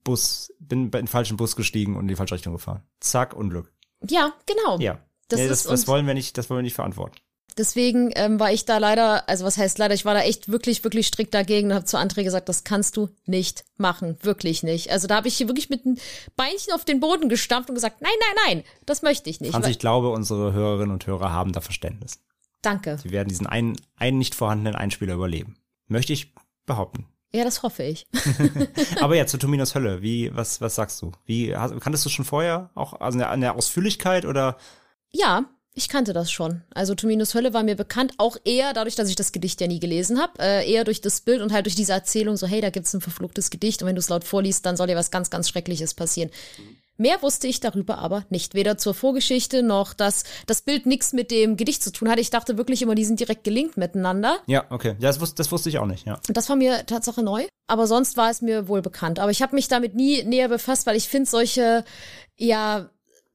Bus, bin in den falschen Bus gestiegen und in die falsche Richtung gefahren. Zack, Unglück. Ja, genau. Ja. Das nee, ist das, das wollen wir nicht, das wollen wir nicht verantworten. Deswegen ähm, war ich da leider, also was heißt leider, ich war da echt wirklich, wirklich strikt dagegen und habe zu André gesagt, das kannst du nicht machen, wirklich nicht. Also da habe ich hier wirklich mit einem Beinchen auf den Boden gestampft und gesagt, nein, nein, nein, das möchte ich nicht. Franz, ich glaube, unsere Hörerinnen und Hörer haben da Verständnis. Danke. Sie werden diesen einen, einen nicht vorhandenen Einspieler überleben. Möchte ich behaupten. Ja, das hoffe ich. Aber ja, zu Tominos Hölle, wie, was, was sagst du? Wie, hast, kanntest du schon vorher auch, also in der, in der Ausführlichkeit oder? Ja, ich kannte das schon. Also Tominus Hölle war mir bekannt, auch eher dadurch, dass ich das Gedicht ja nie gelesen habe, äh, eher durch das Bild und halt durch diese Erzählung, so hey, da gibt's ein verfluchtes Gedicht und wenn du es laut vorliest, dann soll dir was ganz, ganz Schreckliches passieren. Mehr wusste ich darüber aber nicht, weder zur Vorgeschichte noch, dass das Bild nichts mit dem Gedicht zu tun hat. Ich dachte wirklich immer, die sind direkt gelinkt miteinander. Ja, okay. Ja, das wusste, das wusste ich auch nicht, ja. Das war mir Tatsache neu. Aber sonst war es mir wohl bekannt. Aber ich habe mich damit nie näher befasst, weil ich finde solche, ja,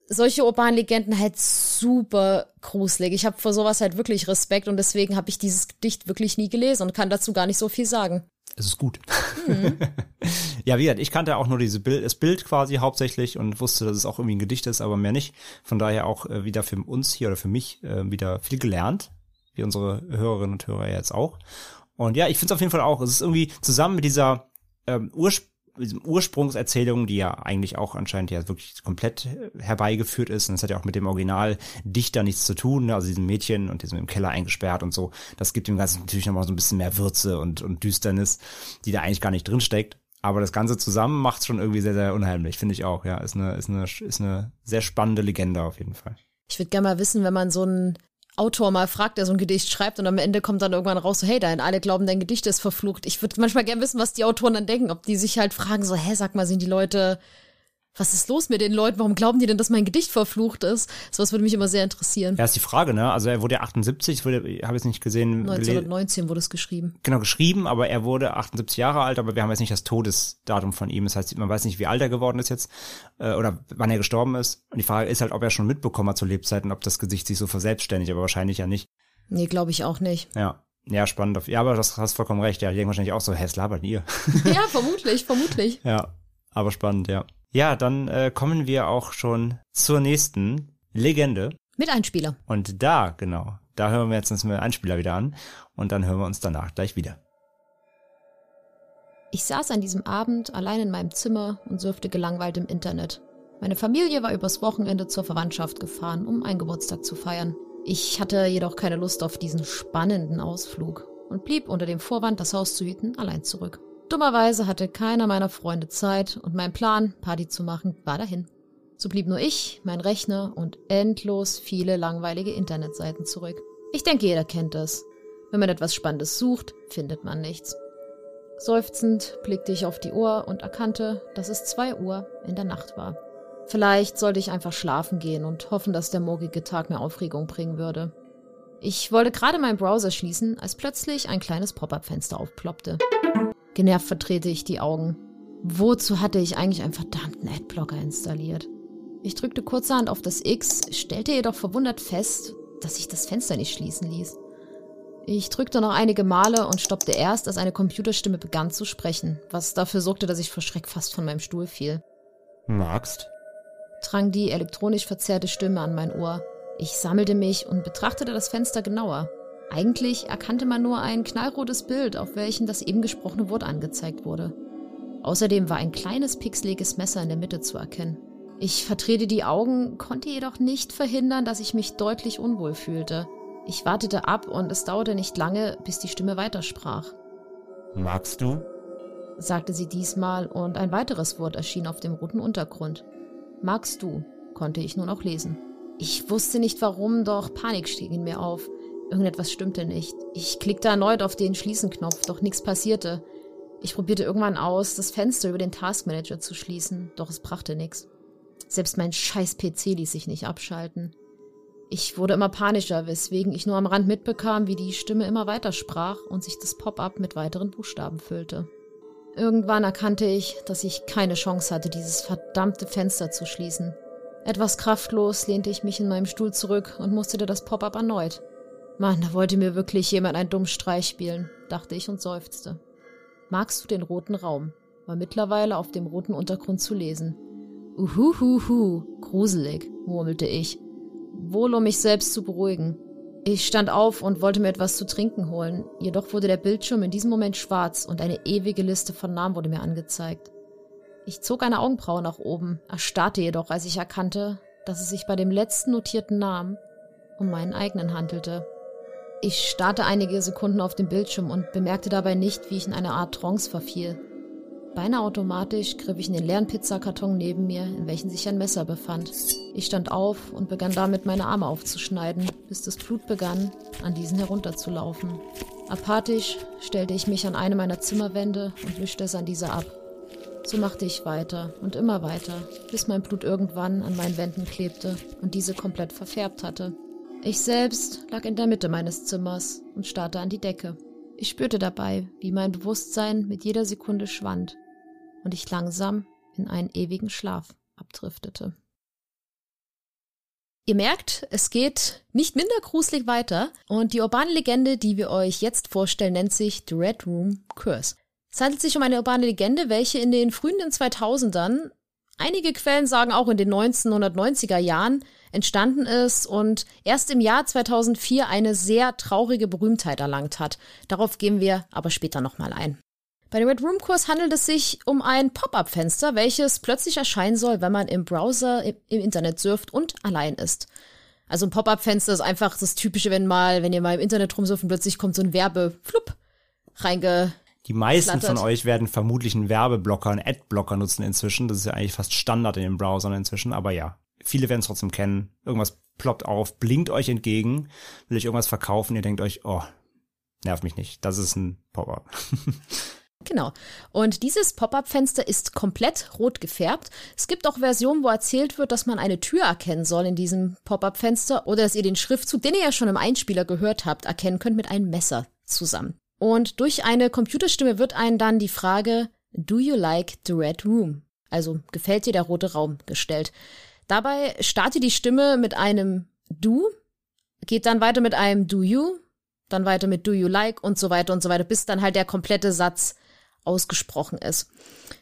solche urbanen Legenden halt super gruselig. Ich habe vor sowas halt wirklich Respekt und deswegen habe ich dieses Gedicht wirklich nie gelesen und kann dazu gar nicht so viel sagen. es ist gut. ja, wie gesagt, ich kannte auch nur diese Bild, das Bild quasi hauptsächlich und wusste, dass es auch irgendwie ein Gedicht ist, aber mehr nicht. Von daher auch äh, wieder für uns hier oder für mich äh, wieder viel gelernt, wie unsere Hörerinnen und Hörer jetzt auch. Und ja, ich finde es auf jeden Fall auch, es ist irgendwie zusammen mit dieser ähm, Ursprung Ursprungserzählung, die ja eigentlich auch anscheinend ja wirklich komplett herbeigeführt ist. Und es hat ja auch mit dem Original Dichter nichts zu tun, ne? also diesem Mädchen und diesem im Keller eingesperrt und so. Das gibt dem Ganzen natürlich nochmal so ein bisschen mehr Würze und, und Düsternis, die da eigentlich gar nicht drin. Aber das Ganze zusammen macht es schon irgendwie sehr, sehr unheimlich, finde ich auch. Ja, ist eine, ist eine, ist eine sehr spannende Legende auf jeden Fall. Ich würde gerne mal wissen, wenn man so ein Autor mal fragt, der so ein Gedicht schreibt und am Ende kommt dann irgendwann raus, so, hey, dein, alle glauben, dein Gedicht ist verflucht. Ich würde manchmal gern wissen, was die Autoren dann denken, ob die sich halt fragen, so, hä, sag mal, sind die Leute was ist los mit den Leuten? Warum glauben die denn, dass mein Gedicht verflucht ist? Sowas würde mich immer sehr interessieren. Ja, ist die Frage, ne? Also er wurde ja 78, wurde, ich habe jetzt nicht gesehen. 1919 wurde es geschrieben. Genau, geschrieben, aber er wurde 78 Jahre alt, aber wir haben jetzt nicht das Todesdatum von ihm. Das heißt, man weiß nicht, wie alt er geworden ist jetzt äh, oder wann er gestorben ist. Und die Frage ist halt, ob er schon mitbekommen hat zur Lebzeiten, ob das Gesicht sich so verselbstständigt, aber wahrscheinlich ja nicht. Nee, glaube ich auch nicht. Ja. Ja, spannend. Ja, aber das hast vollkommen recht. Ja, die denken wahrscheinlich auch so, hä, es labert ihr. ja, vermutlich, vermutlich. Ja, aber spannend, ja. Ja, dann äh, kommen wir auch schon zur nächsten Legende. Mit Einspieler. Und da, genau, da hören wir jetzt uns mit Einspieler wieder an und dann hören wir uns danach gleich wieder. Ich saß an diesem Abend allein in meinem Zimmer und surfte gelangweilt im Internet. Meine Familie war übers Wochenende zur Verwandtschaft gefahren, um einen Geburtstag zu feiern. Ich hatte jedoch keine Lust auf diesen spannenden Ausflug und blieb unter dem Vorwand, das Haus zu hüten, allein zurück. Dummerweise hatte keiner meiner Freunde Zeit und mein Plan, Party zu machen, war dahin. So blieb nur ich, mein Rechner und endlos viele langweilige Internetseiten zurück. Ich denke, jeder kennt das. Wenn man etwas Spannendes sucht, findet man nichts. Seufzend blickte ich auf die Uhr und erkannte, dass es zwei Uhr in der Nacht war. Vielleicht sollte ich einfach schlafen gehen und hoffen, dass der morgige Tag mir Aufregung bringen würde. Ich wollte gerade meinen Browser schließen, als plötzlich ein kleines Pop-up-Fenster aufploppte. Genervt verdrehte ich die Augen. Wozu hatte ich eigentlich einen verdammten Adblocker installiert? Ich drückte kurzerhand auf das X, stellte jedoch verwundert fest, dass sich das Fenster nicht schließen ließ. Ich drückte noch einige Male und stoppte erst, als eine Computerstimme begann zu sprechen, was dafür sorgte, dass ich vor Schreck fast von meinem Stuhl fiel. Magst? drang die elektronisch verzerrte Stimme an mein Ohr. Ich sammelte mich und betrachtete das Fenster genauer. Eigentlich erkannte man nur ein knallrotes Bild, auf welchem das eben gesprochene Wort angezeigt wurde. Außerdem war ein kleines pixeliges Messer in der Mitte zu erkennen. Ich verdrehte die Augen, konnte jedoch nicht verhindern, dass ich mich deutlich unwohl fühlte. Ich wartete ab und es dauerte nicht lange, bis die Stimme weitersprach. Magst du? sagte sie diesmal und ein weiteres Wort erschien auf dem roten Untergrund. Magst du? konnte ich nun auch lesen. Ich wusste nicht warum, doch Panik stieg in mir auf. Irgendetwas stimmte nicht. Ich klickte erneut auf den Schließen-Knopf, doch nichts passierte. Ich probierte irgendwann aus, das Fenster über den Taskmanager zu schließen, doch es brachte nichts. Selbst mein scheiß PC ließ sich nicht abschalten. Ich wurde immer panischer, weswegen ich nur am Rand mitbekam, wie die Stimme immer weiter sprach und sich das Pop-up mit weiteren Buchstaben füllte. Irgendwann erkannte ich, dass ich keine Chance hatte, dieses verdammte Fenster zu schließen. Etwas kraftlos lehnte ich mich in meinem Stuhl zurück und musterte das Pop-up erneut. Mann, da wollte mir wirklich jemand einen dummen Streich spielen, dachte ich und seufzte. Magst du den roten Raum? War mittlerweile auf dem roten Untergrund zu lesen. Uhuhuhu, gruselig, murmelte ich, wohl um mich selbst zu beruhigen. Ich stand auf und wollte mir etwas zu trinken holen, jedoch wurde der Bildschirm in diesem Moment schwarz und eine ewige Liste von Namen wurde mir angezeigt. Ich zog eine Augenbraue nach oben, erstarrte jedoch, als ich erkannte, dass es sich bei dem letzten notierten Namen um meinen eigenen handelte. Ich starrte einige Sekunden auf den Bildschirm und bemerkte dabei nicht, wie ich in eine Art Trance verfiel. Beinahe automatisch griff ich in den leeren Pizzakarton neben mir, in welchem sich ein Messer befand. Ich stand auf und begann damit, meine Arme aufzuschneiden, bis das Blut begann, an diesen herunterzulaufen. Apathisch stellte ich mich an eine meiner Zimmerwände und wischte es an dieser ab. So machte ich weiter und immer weiter, bis mein Blut irgendwann an meinen Wänden klebte und diese komplett verfärbt hatte. Ich selbst lag in der Mitte meines Zimmers und starrte an die Decke. Ich spürte dabei, wie mein Bewusstsein mit jeder Sekunde schwand und ich langsam in einen ewigen Schlaf abdriftete. Ihr merkt, es geht nicht minder gruselig weiter und die urbane Legende, die wir euch jetzt vorstellen, nennt sich The Red Room Curse. Es handelt sich um eine urbane Legende, welche in den frühen 2000ern, einige Quellen sagen auch in den 1990er Jahren, entstanden ist und erst im Jahr 2004 eine sehr traurige Berühmtheit erlangt hat. Darauf gehen wir aber später nochmal ein. Bei dem Red Room Kurs handelt es sich um ein Pop-up-Fenster, welches plötzlich erscheinen soll, wenn man im Browser im Internet surft und allein ist. Also ein Pop-up-Fenster ist einfach das typische, wenn mal, wenn ihr mal im Internet rumsurft und plötzlich kommt so ein Werbe, flupp, reinge. Die meisten von euch werden vermutlich einen Werbeblocker, einen Adblocker nutzen inzwischen. Das ist ja eigentlich fast Standard in den Browsern inzwischen, aber ja. Viele werden es trotzdem kennen. Irgendwas ploppt auf, blinkt euch entgegen, will euch irgendwas verkaufen, ihr denkt euch, oh, nerv mich nicht. Das ist ein Pop-up. Genau. Und dieses Pop-up-Fenster ist komplett rot gefärbt. Es gibt auch Versionen, wo erzählt wird, dass man eine Tür erkennen soll in diesem Pop-up-Fenster oder dass ihr den Schriftzug, den ihr ja schon im Einspieler gehört habt, erkennen könnt mit einem Messer zusammen. Und durch eine Computerstimme wird einen dann die Frage, do you like the red room? Also gefällt dir der rote Raum gestellt. Dabei startet die Stimme mit einem do, geht dann weiter mit einem do you, dann weiter mit do you like und so weiter und so weiter, bis dann halt der komplette Satz ausgesprochen ist.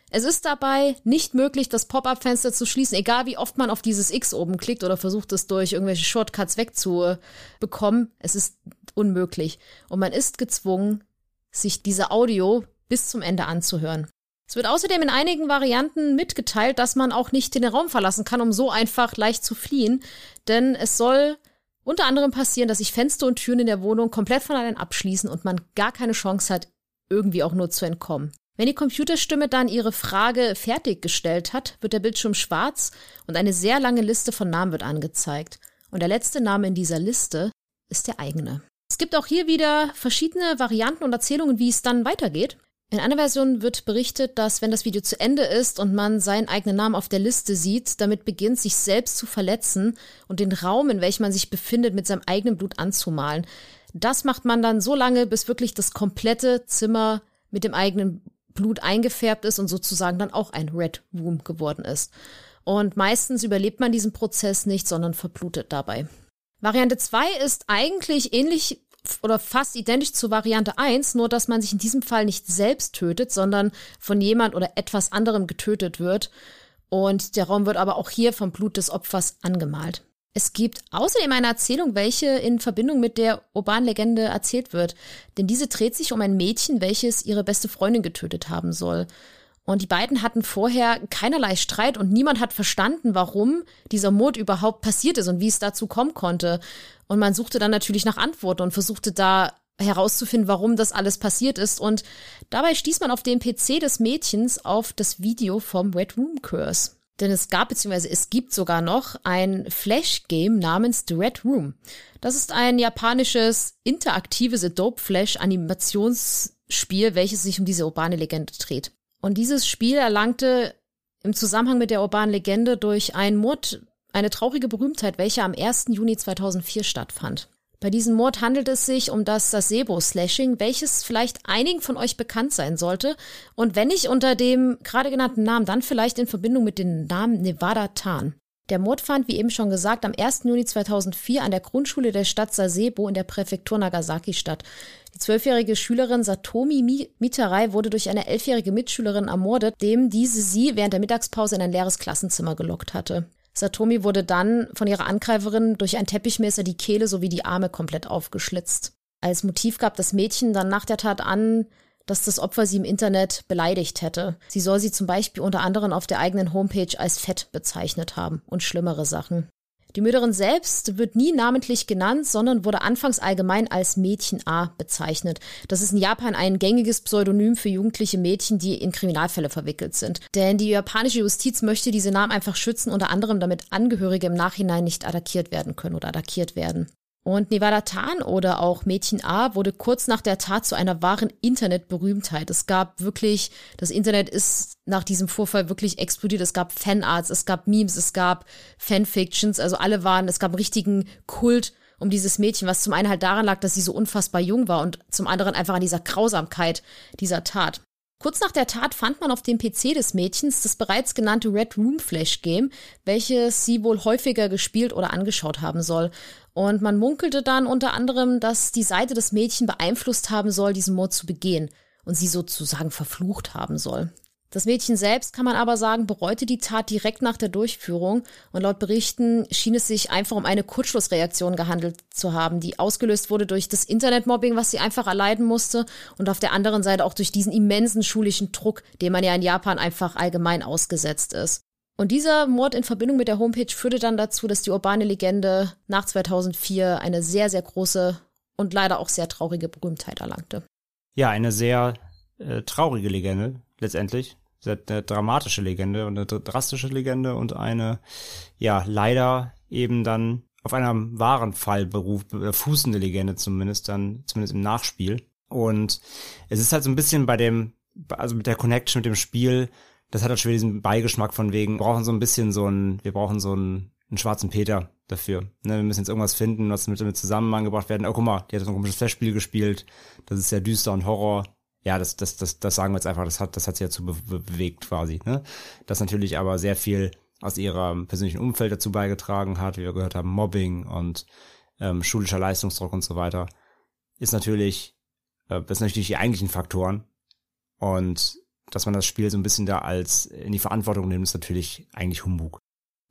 Es ist dabei nicht möglich, das Pop-up-Fenster zu schließen, egal wie oft man auf dieses X oben klickt oder versucht es durch irgendwelche Shortcuts wegzubekommen. Es ist unmöglich. Und man ist gezwungen, sich diese Audio bis zum Ende anzuhören. Es wird außerdem in einigen Varianten mitgeteilt, dass man auch nicht den Raum verlassen kann, um so einfach leicht zu fliehen. Denn es soll unter anderem passieren, dass sich Fenster und Türen in der Wohnung komplett von allein abschließen und man gar keine Chance hat, irgendwie auch nur zu entkommen. Wenn die Computerstimme dann ihre Frage fertiggestellt hat, wird der Bildschirm schwarz und eine sehr lange Liste von Namen wird angezeigt. Und der letzte Name in dieser Liste ist der eigene. Es gibt auch hier wieder verschiedene Varianten und Erzählungen, wie es dann weitergeht. In einer Version wird berichtet, dass wenn das Video zu Ende ist und man seinen eigenen Namen auf der Liste sieht, damit beginnt, sich selbst zu verletzen und den Raum, in welchem man sich befindet, mit seinem eigenen Blut anzumalen. Das macht man dann so lange, bis wirklich das komplette Zimmer mit dem eigenen Blut eingefärbt ist und sozusagen dann auch ein Red Room geworden ist. Und meistens überlebt man diesen Prozess nicht, sondern verblutet dabei. Variante 2 ist eigentlich ähnlich oder fast identisch zu Variante 1, nur dass man sich in diesem Fall nicht selbst tötet, sondern von jemand oder etwas anderem getötet wird. Und der Raum wird aber auch hier vom Blut des Opfers angemalt. Es gibt außerdem eine Erzählung, welche in Verbindung mit der urbanen Legende erzählt wird. Denn diese dreht sich um ein Mädchen, welches ihre beste Freundin getötet haben soll. Und die beiden hatten vorher keinerlei Streit und niemand hat verstanden, warum dieser Mord überhaupt passiert ist und wie es dazu kommen konnte. Und man suchte dann natürlich nach Antworten und versuchte da herauszufinden, warum das alles passiert ist. Und dabei stieß man auf dem PC des Mädchens auf das Video vom Red Room Curse. Denn es gab bzw. es gibt sogar noch ein Flash-Game namens The Red Room. Das ist ein japanisches interaktives Adobe Flash Animationsspiel, welches sich um diese urbane Legende dreht. Und dieses Spiel erlangte im Zusammenhang mit der urbanen Legende durch einen Mord eine traurige Berühmtheit, welche am 1. Juni 2004 stattfand. Bei diesem Mord handelt es sich um das Sasebo-Slashing, welches vielleicht einigen von euch bekannt sein sollte. Und wenn nicht unter dem gerade genannten Namen, dann vielleicht in Verbindung mit dem Namen Nevada Tan. Der Mord fand, wie eben schon gesagt, am 1. Juni 2004 an der Grundschule der Stadt Sasebo in der Präfektur Nagasaki statt. Die zwölfjährige Schülerin Satomi Mitarai wurde durch eine elfjährige Mitschülerin ermordet, dem diese sie während der Mittagspause in ein leeres Klassenzimmer gelockt hatte. Satomi wurde dann von ihrer Angreiferin durch ein Teppichmesser die Kehle sowie die Arme komplett aufgeschlitzt. Als Motiv gab das Mädchen dann nach der Tat an, dass das Opfer sie im Internet beleidigt hätte. Sie soll sie zum Beispiel unter anderem auf der eigenen Homepage als fett bezeichnet haben und schlimmere Sachen. Die Mörderin selbst wird nie namentlich genannt, sondern wurde anfangs allgemein als Mädchen A bezeichnet. Das ist in Japan ein gängiges Pseudonym für jugendliche Mädchen, die in Kriminalfälle verwickelt sind. Denn die japanische Justiz möchte diese Namen einfach schützen, unter anderem damit Angehörige im Nachhinein nicht attackiert werden können oder attackiert werden. Und Nevada Tan oder auch Mädchen A wurde kurz nach der Tat zu einer wahren Internetberühmtheit. Es gab wirklich, das Internet ist nach diesem Vorfall wirklich explodiert. Es gab Fanarts, es gab Memes, es gab Fanfictions, also alle waren, es gab einen richtigen Kult um dieses Mädchen, was zum einen halt daran lag, dass sie so unfassbar jung war und zum anderen einfach an dieser Grausamkeit dieser Tat. Kurz nach der Tat fand man auf dem PC des Mädchens das bereits genannte Red Room Flash Game, welches sie wohl häufiger gespielt oder angeschaut haben soll. Und man munkelte dann unter anderem, dass die Seite des Mädchen beeinflusst haben soll, diesen Mord zu begehen. und sie sozusagen verflucht haben soll. Das Mädchen selbst, kann man aber sagen, bereute die Tat direkt nach der Durchführung und laut Berichten schien es sich einfach um eine Kurzschlussreaktion gehandelt zu haben, die ausgelöst wurde durch das Internetmobbing, was sie einfach erleiden musste und auf der anderen Seite auch durch diesen immensen schulischen Druck, dem man ja in Japan einfach allgemein ausgesetzt ist. Und dieser Mord in Verbindung mit der Homepage führte dann dazu, dass die urbane Legende nach 2004 eine sehr, sehr große und leider auch sehr traurige Berühmtheit erlangte. Ja, eine sehr äh, traurige Legende letztendlich. Eine dramatische Legende und eine drastische Legende und eine, ja, leider eben dann auf einem wahren Fall beruf, äh, fußende Legende zumindest dann, zumindest im Nachspiel. Und es ist halt so ein bisschen bei dem, also mit der Connection mit dem Spiel, das hat halt schon diesen Beigeschmack von wegen, wir brauchen so ein bisschen so ein, wir brauchen so einen, einen schwarzen Peter dafür. Ne, wir müssen jetzt irgendwas finden, was mit damit zusammengebracht werden. Oh, guck mal, die hat so ein komisches Flashspiel gespielt. Das ist sehr düster und Horror. Ja, das, das, das, das sagen wir jetzt einfach, das hat, das hat sie dazu be bewegt quasi. Ne? Das natürlich aber sehr viel aus ihrem persönlichen Umfeld dazu beigetragen hat, wie wir gehört haben, Mobbing und ähm, schulischer Leistungsdruck und so weiter, ist natürlich, äh, das sind natürlich die eigentlichen Faktoren. Und dass man das Spiel so ein bisschen da als in die Verantwortung nimmt, ist natürlich eigentlich Humbug.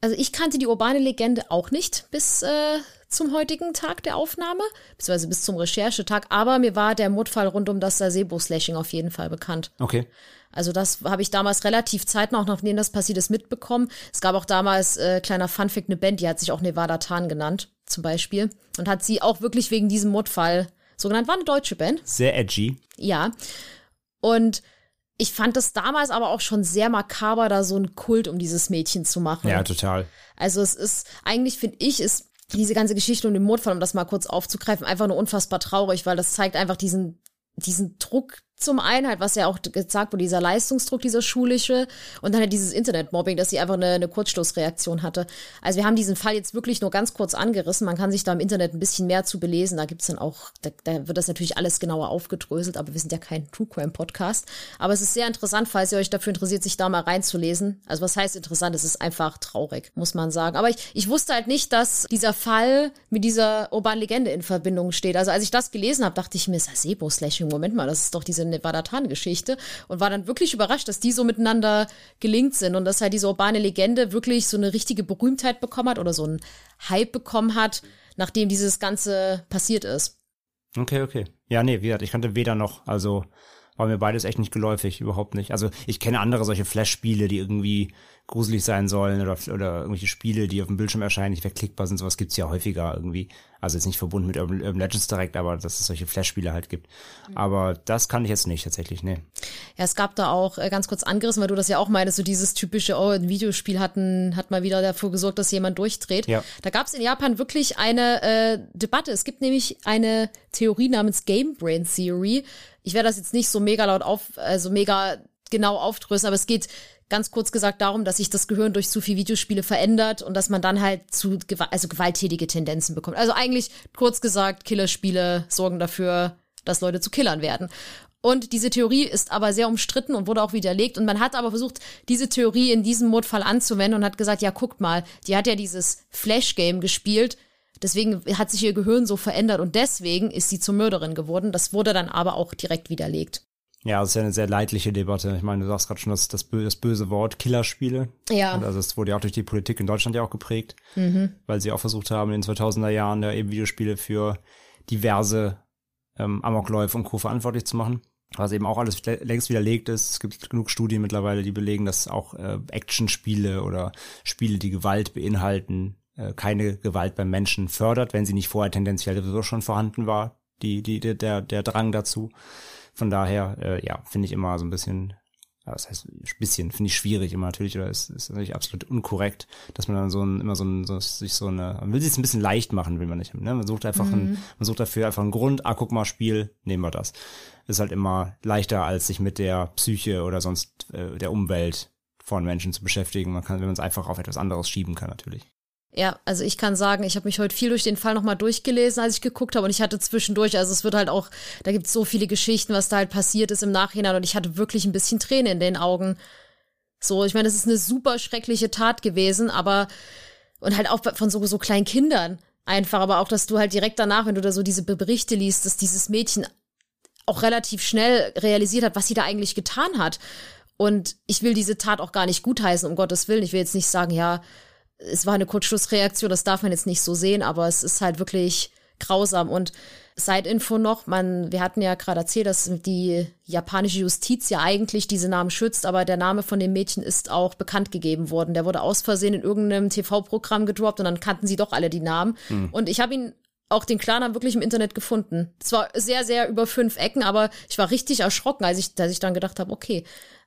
Also ich kannte die urbane Legende auch nicht bis äh, zum heutigen Tag der Aufnahme, beziehungsweise bis zum Recherchetag, aber mir war der Mordfall rund um das Sasebo-Slashing auf jeden Fall bekannt. Okay. Also das habe ich damals relativ zeitnah, auch nachdem das passiert ist, mitbekommen. Es gab auch damals, äh, kleiner Funfact, eine Band, die hat sich auch Nevada Tan genannt, zum Beispiel. Und hat sie auch wirklich wegen diesem Mordfall so genannt. War eine deutsche Band. Sehr edgy. Ja. Und ich fand es damals aber auch schon sehr makaber, da so einen Kult um dieses Mädchen zu machen. Ja, total. Also es ist, eigentlich finde ich, ist diese ganze Geschichte um den Mordfall, um das mal kurz aufzugreifen, einfach nur unfassbar traurig, weil das zeigt einfach diesen, diesen Druck, zum einen halt, was ja auch gesagt wurde, dieser Leistungsdruck, dieser schulische und dann halt dieses Internetmobbing, dass sie einfach eine, eine Kurzstoßreaktion hatte. Also wir haben diesen Fall jetzt wirklich nur ganz kurz angerissen. Man kann sich da im Internet ein bisschen mehr zu belesen. Da gibt's dann auch, da, da wird das natürlich alles genauer aufgedröselt, aber wir sind ja kein True Crime Podcast. Aber es ist sehr interessant, falls ihr euch dafür interessiert, sich da mal reinzulesen. Also was heißt interessant? Es ist einfach traurig, muss man sagen. Aber ich, ich wusste halt nicht, dass dieser Fall mit dieser urbanen Legende in Verbindung steht. Also als ich das gelesen habe, dachte ich mir, Sasebo-Slashing, Moment mal, das ist doch diese Nevada-Tan-Geschichte und war dann wirklich überrascht, dass die so miteinander gelingt sind und dass halt diese urbane Legende wirklich so eine richtige Berühmtheit bekommen hat oder so einen Hype bekommen hat, nachdem dieses Ganze passiert ist. Okay, okay. Ja, nee, wie gesagt, ich kannte weder noch, also war mir beides echt nicht geläufig, überhaupt nicht. Also ich kenne andere solche Flash-Spiele, die irgendwie gruselig sein sollen oder, oder irgendwelche Spiele, die auf dem Bildschirm erscheinen, nicht wegklickbar sind. Sowas gibt's ja häufiger irgendwie. Also jetzt nicht verbunden mit Urban, Legends direkt, aber dass es solche Flash-Spiele halt gibt. Mhm. Aber das kann ich jetzt nicht tatsächlich, nee. Ja, es gab da auch äh, ganz kurz angerissen, weil du das ja auch meinst, so dieses typische, oh, ein Videospiel hat, ein, hat mal wieder dafür gesorgt, dass jemand durchdreht. Ja. Da gab's in Japan wirklich eine äh, Debatte. Es gibt nämlich eine Theorie namens Game Brain Theory. Ich werde das jetzt nicht so mega laut auf, also mega genau aufdröseln, aber es geht ganz kurz gesagt darum, dass sich das Gehirn durch zu viel Videospiele verändert und dass man dann halt zu also gewalttätige Tendenzen bekommt. Also eigentlich kurz gesagt, Killerspiele sorgen dafür, dass Leute zu Killern werden. Und diese Theorie ist aber sehr umstritten und wurde auch widerlegt. Und man hat aber versucht, diese Theorie in diesem Mordfall anzuwenden und hat gesagt, ja, guckt mal, die hat ja dieses Flash-Game gespielt. Deswegen hat sich ihr Gehirn so verändert und deswegen ist sie zur Mörderin geworden. Das wurde dann aber auch direkt widerlegt. Ja, das ist ja eine sehr leidliche Debatte. Ich meine, du sagst gerade schon das, das, böse, das böse Wort Killerspiele. Ja. Und also es wurde ja auch durch die Politik in Deutschland ja auch geprägt, mhm. weil sie auch versucht haben, in den 2000er Jahren ja eben Videospiele für diverse ähm, Amokläufe und Co. verantwortlich zu machen. Was eben auch alles längst widerlegt ist. Es gibt genug Studien mittlerweile, die belegen, dass auch äh, Actionspiele oder Spiele, die Gewalt beinhalten, äh, keine Gewalt beim Menschen fördert, wenn sie nicht vorher tendenziell sowieso schon vorhanden war, die, die, der, der Drang dazu. Von daher, äh, ja, finde ich immer so ein bisschen, das heißt, ein bisschen, finde ich schwierig immer natürlich, oder ist, ist natürlich absolut unkorrekt, dass man dann so ein, immer so ein, so, sich so eine, man will sich ein bisschen leicht machen, will man nicht, ne? Man sucht einfach mhm. ein, man sucht dafür einfach einen Grund, ah, guck mal, Spiel, nehmen wir das. Ist halt immer leichter, als sich mit der Psyche oder sonst äh, der Umwelt von Menschen zu beschäftigen. Man kann, wenn man es einfach auf etwas anderes schieben kann, natürlich. Ja, also ich kann sagen, ich habe mich heute viel durch den Fall nochmal durchgelesen, als ich geguckt habe. Und ich hatte zwischendurch, also es wird halt auch, da gibt es so viele Geschichten, was da halt passiert ist im Nachhinein. Und ich hatte wirklich ein bisschen Tränen in den Augen. So, ich meine, es ist eine super schreckliche Tat gewesen, aber und halt auch von so, so kleinen Kindern einfach, aber auch, dass du halt direkt danach, wenn du da so diese Berichte liest, dass dieses Mädchen auch relativ schnell realisiert hat, was sie da eigentlich getan hat. Und ich will diese Tat auch gar nicht gutheißen, um Gottes Willen. Ich will jetzt nicht sagen, ja, es war eine Kurzschlussreaktion, das darf man jetzt nicht so sehen, aber es ist halt wirklich grausam. Und Side-Info noch, man, wir hatten ja gerade erzählt, dass die japanische Justiz ja eigentlich diese Namen schützt, aber der Name von dem Mädchen ist auch bekannt gegeben worden. Der wurde aus Versehen in irgendeinem TV-Programm gedroppt und dann kannten sie doch alle die Namen. Mhm. Und ich habe ihn auch den Klarnamen wirklich im Internet gefunden. Es war sehr, sehr über fünf Ecken, aber ich war richtig erschrocken, als ich, als ich dann gedacht habe, okay.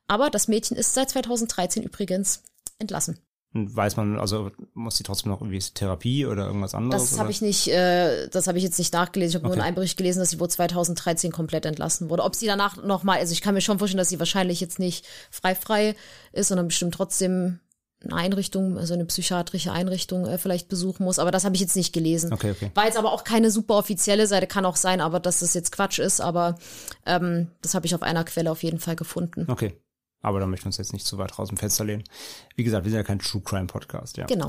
Aber das Mädchen ist seit 2013 übrigens entlassen. Weiß man, also muss sie trotzdem noch irgendwie Therapie oder irgendwas anderes? Das habe ich nicht, äh, das habe ich jetzt nicht nachgelesen. Ich habe okay. nur einen Bericht gelesen, dass sie wohl 2013 komplett entlassen wurde. Ob sie danach noch mal, also ich kann mir schon vorstellen, dass sie wahrscheinlich jetzt nicht frei frei ist, sondern bestimmt trotzdem eine Einrichtung, also eine psychiatrische Einrichtung äh, vielleicht besuchen muss. Aber das habe ich jetzt nicht gelesen. Okay, okay. War jetzt aber auch keine super offizielle Seite, kann auch sein, aber dass das jetzt Quatsch ist. Aber ähm, das habe ich auf einer Quelle auf jeden Fall gefunden. Okay. Aber da möchten wir uns jetzt nicht zu weit raus dem Fenster lehnen. Wie gesagt, wir sind ja kein True Crime Podcast, ja. Genau.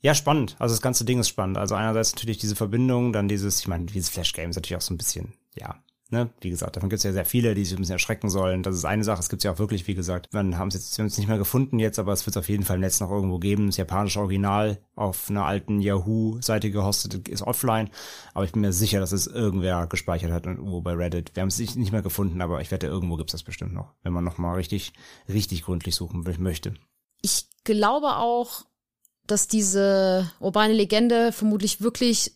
Ja, spannend. Also das ganze Ding ist spannend. Also einerseits natürlich diese Verbindung, dann dieses, ich meine, dieses Flash Game ist natürlich auch so ein bisschen, ja, Ne, wie gesagt, davon gibt es ja sehr viele, die sich ein bisschen erschrecken sollen. Das ist eine Sache. Es gibt ja auch wirklich, wie gesagt, wir haben es jetzt wir haben es nicht mehr gefunden jetzt, aber es wird es auf jeden Fall im Netz noch irgendwo geben. Das japanische Original auf einer alten Yahoo-Seite gehostet ist offline. Aber ich bin mir sicher, dass es irgendwer gespeichert hat irgendwo bei Reddit. Wir haben es nicht mehr gefunden, aber ich wette, irgendwo gibt es das bestimmt noch, wenn man noch mal richtig, richtig gründlich suchen möchte. Ich glaube auch, dass diese urbane Legende vermutlich wirklich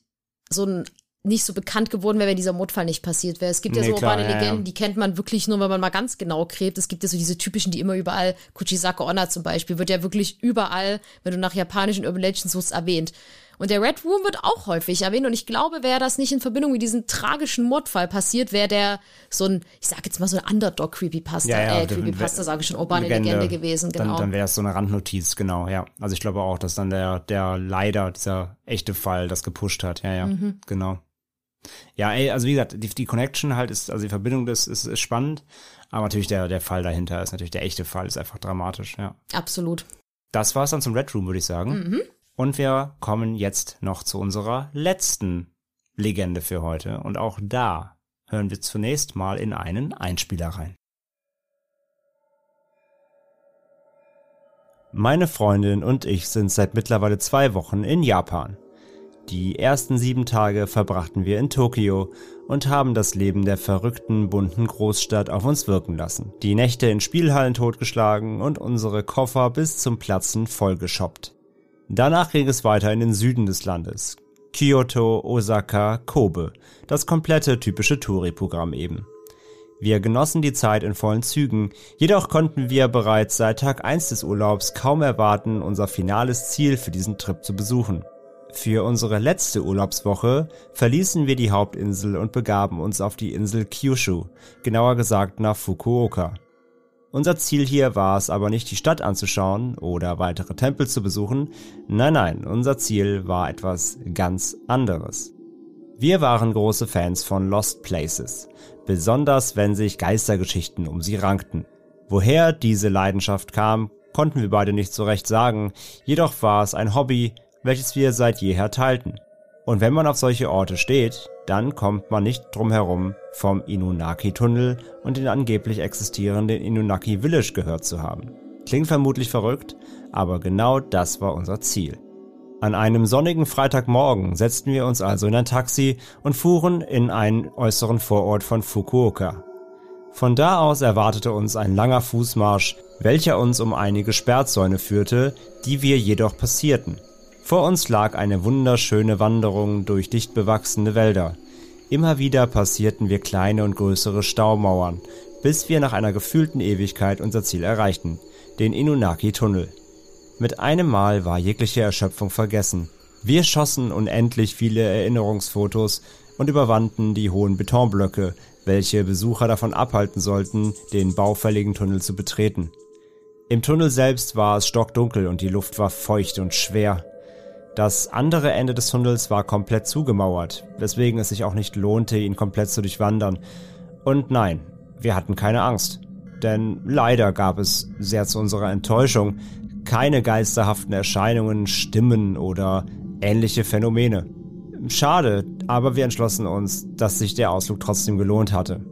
so ein nicht so bekannt geworden wäre, wenn dieser Mordfall nicht passiert wäre. Es gibt ja nee, so klar, urbane ja, Legenden, ja. die kennt man wirklich nur, wenn man mal ganz genau gräbt. Es gibt ja so diese typischen, die immer überall, Kuchisake Onna zum Beispiel, wird ja wirklich überall, wenn du nach japanischen Urban Legends suchst, erwähnt. Und der Red Room wird auch häufig erwähnt. Und ich glaube, wäre das nicht in Verbindung mit diesem tragischen Mordfall passiert, wäre der so ein, ich sag jetzt mal so ein Underdog-Creepypasta, ja, ja, äh, Creepypasta, sage ich schon, urbane Legende, Legende gewesen, genau. Dann, dann wäre es so eine Randnotiz, genau, ja. Also ich glaube auch, dass dann der, der leider, dieser echte Fall das gepusht hat, ja, ja, mhm. genau. Ja, ey, also wie gesagt, die, die Connection halt ist, also die Verbindung das ist, ist spannend, aber natürlich der, der Fall dahinter ist natürlich der echte Fall, ist einfach dramatisch, ja. Absolut. Das war's dann zum Red Room, würde ich sagen. Mhm. Und wir kommen jetzt noch zu unserer letzten Legende für heute. Und auch da hören wir zunächst mal in einen Einspieler rein. Meine Freundin und ich sind seit mittlerweile zwei Wochen in Japan. Die ersten sieben Tage verbrachten wir in Tokio und haben das Leben der verrückten, bunten Großstadt auf uns wirken lassen. Die Nächte in Spielhallen totgeschlagen und unsere Koffer bis zum Platzen vollgeschoppt. Danach ging es weiter in den Süden des Landes. Kyoto, Osaka, Kobe. Das komplette typische Touri-Programm eben. Wir genossen die Zeit in vollen Zügen, jedoch konnten wir bereits seit Tag 1 des Urlaubs kaum erwarten, unser finales Ziel für diesen Trip zu besuchen. Für unsere letzte Urlaubswoche verließen wir die Hauptinsel und begaben uns auf die Insel Kyushu, genauer gesagt nach Fukuoka. Unser Ziel hier war es aber nicht die Stadt anzuschauen oder weitere Tempel zu besuchen, nein nein, unser Ziel war etwas ganz anderes. Wir waren große Fans von Lost Places, besonders wenn sich Geistergeschichten um sie rankten. Woher diese Leidenschaft kam, konnten wir beide nicht so recht sagen, jedoch war es ein Hobby, welches wir seit jeher teilten. Und wenn man auf solche Orte steht, dann kommt man nicht drum herum, vom Inunaki-Tunnel und den angeblich existierenden Inunaki Village gehört zu haben. Klingt vermutlich verrückt, aber genau das war unser Ziel. An einem sonnigen Freitagmorgen setzten wir uns also in ein Taxi und fuhren in einen äußeren Vorort von Fukuoka. Von da aus erwartete uns ein langer Fußmarsch, welcher uns um einige Sperrzäune führte, die wir jedoch passierten. Vor uns lag eine wunderschöne Wanderung durch dicht bewachsene Wälder. Immer wieder passierten wir kleine und größere Staumauern, bis wir nach einer gefühlten Ewigkeit unser Ziel erreichten, den Inunaki-Tunnel. Mit einem Mal war jegliche Erschöpfung vergessen. Wir schossen unendlich viele Erinnerungsfotos und überwanden die hohen Betonblöcke, welche Besucher davon abhalten sollten, den baufälligen Tunnel zu betreten. Im Tunnel selbst war es stockdunkel und die Luft war feucht und schwer. Das andere Ende des Tunnels war komplett zugemauert, weswegen es sich auch nicht lohnte, ihn komplett zu durchwandern. Und nein, wir hatten keine Angst. Denn leider gab es, sehr zu unserer Enttäuschung, keine geisterhaften Erscheinungen, Stimmen oder ähnliche Phänomene. Schade, aber wir entschlossen uns, dass sich der Ausflug trotzdem gelohnt hatte.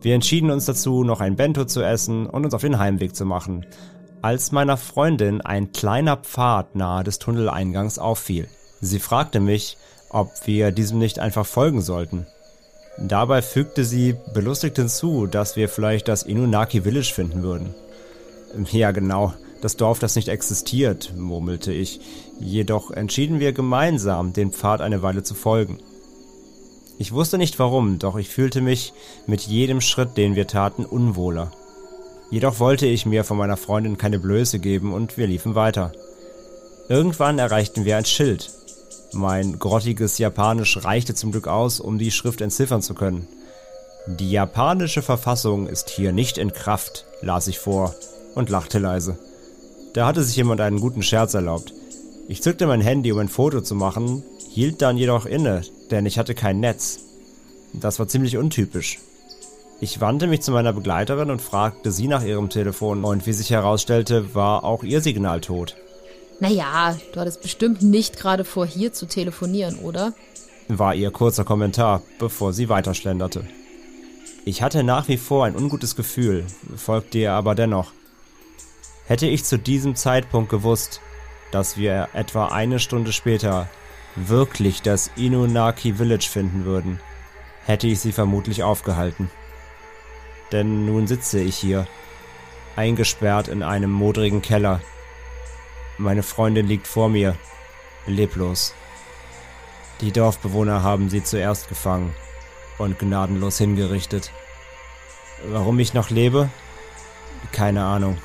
Wir entschieden uns dazu, noch ein Bento zu essen und uns auf den Heimweg zu machen, als meiner Freundin ein kleiner Pfad nahe des Tunneleingangs auffiel. Sie fragte mich, ob wir diesem nicht einfach folgen sollten. Dabei fügte sie belustigt hinzu, dass wir vielleicht das Inunaki Village finden würden. Ja, genau, das Dorf, das nicht existiert, murmelte ich. Jedoch entschieden wir gemeinsam, den Pfad eine Weile zu folgen. Ich wusste nicht warum, doch ich fühlte mich mit jedem Schritt, den wir taten, unwohler. Jedoch wollte ich mir von meiner Freundin keine Blöße geben und wir liefen weiter. Irgendwann erreichten wir ein Schild, mein grottiges Japanisch reichte zum Glück aus, um die Schrift entziffern zu können. Die japanische Verfassung ist hier nicht in Kraft, las ich vor und lachte leise. Da hatte sich jemand einen guten Scherz erlaubt. Ich zückte mein Handy, um ein Foto zu machen, hielt dann jedoch inne, denn ich hatte kein Netz. Das war ziemlich untypisch. Ich wandte mich zu meiner Begleiterin und fragte sie nach ihrem Telefon, und wie sich herausstellte, war auch ihr Signal tot. Naja, du hattest bestimmt nicht gerade vor, hier zu telefonieren, oder? War ihr kurzer Kommentar, bevor sie weiterschlenderte. Ich hatte nach wie vor ein ungutes Gefühl, folgte ihr aber dennoch. Hätte ich zu diesem Zeitpunkt gewusst, dass wir etwa eine Stunde später wirklich das Inunaki Village finden würden, hätte ich sie vermutlich aufgehalten. Denn nun sitze ich hier, eingesperrt in einem modrigen Keller, meine Freundin liegt vor mir, leblos. Die Dorfbewohner haben sie zuerst gefangen und gnadenlos hingerichtet. Warum ich noch lebe? Keine Ahnung.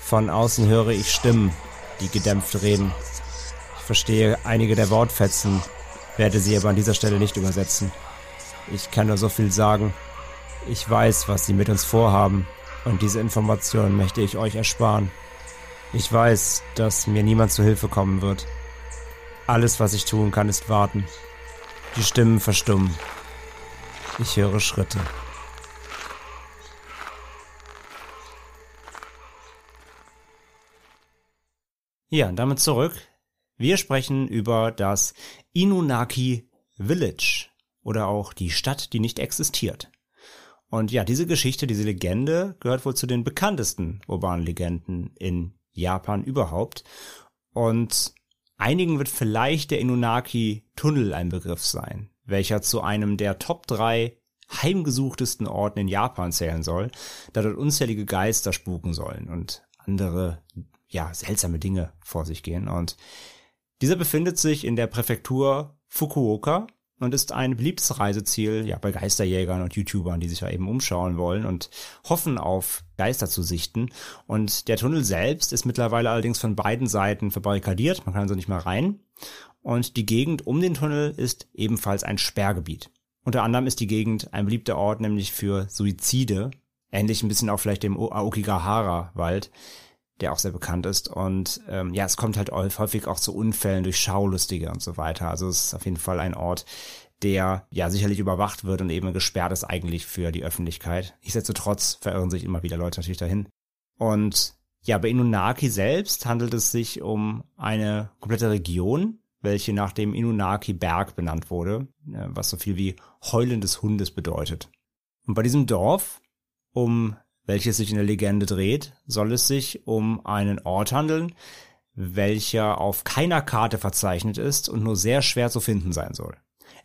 Von außen höre ich Stimmen, die gedämpft reden. Ich verstehe einige der Wortfetzen, werde sie aber an dieser Stelle nicht übersetzen. Ich kann nur so viel sagen. Ich weiß, was sie mit uns vorhaben, und diese Information möchte ich euch ersparen. Ich weiß, dass mir niemand zu Hilfe kommen wird. Alles, was ich tun kann, ist warten. Die Stimmen verstummen. Ich höre Schritte. Ja, damit zurück. Wir sprechen über das Inunaki Village oder auch die Stadt, die nicht existiert. Und ja, diese Geschichte, diese Legende gehört wohl zu den bekanntesten urbanen Legenden in Japan überhaupt. Und einigen wird vielleicht der Inunaki-Tunnel ein Begriff sein, welcher zu einem der Top 3 heimgesuchtesten Orten in Japan zählen soll, da dort unzählige Geister spuken sollen und andere, ja, seltsame Dinge vor sich gehen. Und dieser befindet sich in der Präfektur Fukuoka und ist ein beliebtes Reiseziel ja, bei Geisterjägern und YouTubern, die sich ja eben umschauen wollen und hoffen auf Geister zu sichten. Und der Tunnel selbst ist mittlerweile allerdings von beiden Seiten verbarrikadiert, man kann also nicht mehr rein. Und die Gegend um den Tunnel ist ebenfalls ein Sperrgebiet. Unter anderem ist die Gegend ein beliebter Ort nämlich für Suizide, ähnlich ein bisschen auch vielleicht dem Aokigahara-Wald, der auch sehr bekannt ist. Und ähm, ja, es kommt halt häufig auch zu Unfällen durch Schaulustige und so weiter. Also es ist auf jeden Fall ein Ort, der ja sicherlich überwacht wird und eben gesperrt ist eigentlich für die Öffentlichkeit. Nichtsdestotrotz verirren sich immer wieder Leute natürlich dahin. Und ja, bei Inunaki selbst handelt es sich um eine komplette Region, welche nach dem Inunaki-Berg benannt wurde, äh, was so viel wie Heulen des Hundes bedeutet. Und bei diesem Dorf, um welches sich in der Legende dreht, soll es sich um einen Ort handeln, welcher auf keiner Karte verzeichnet ist und nur sehr schwer zu finden sein soll.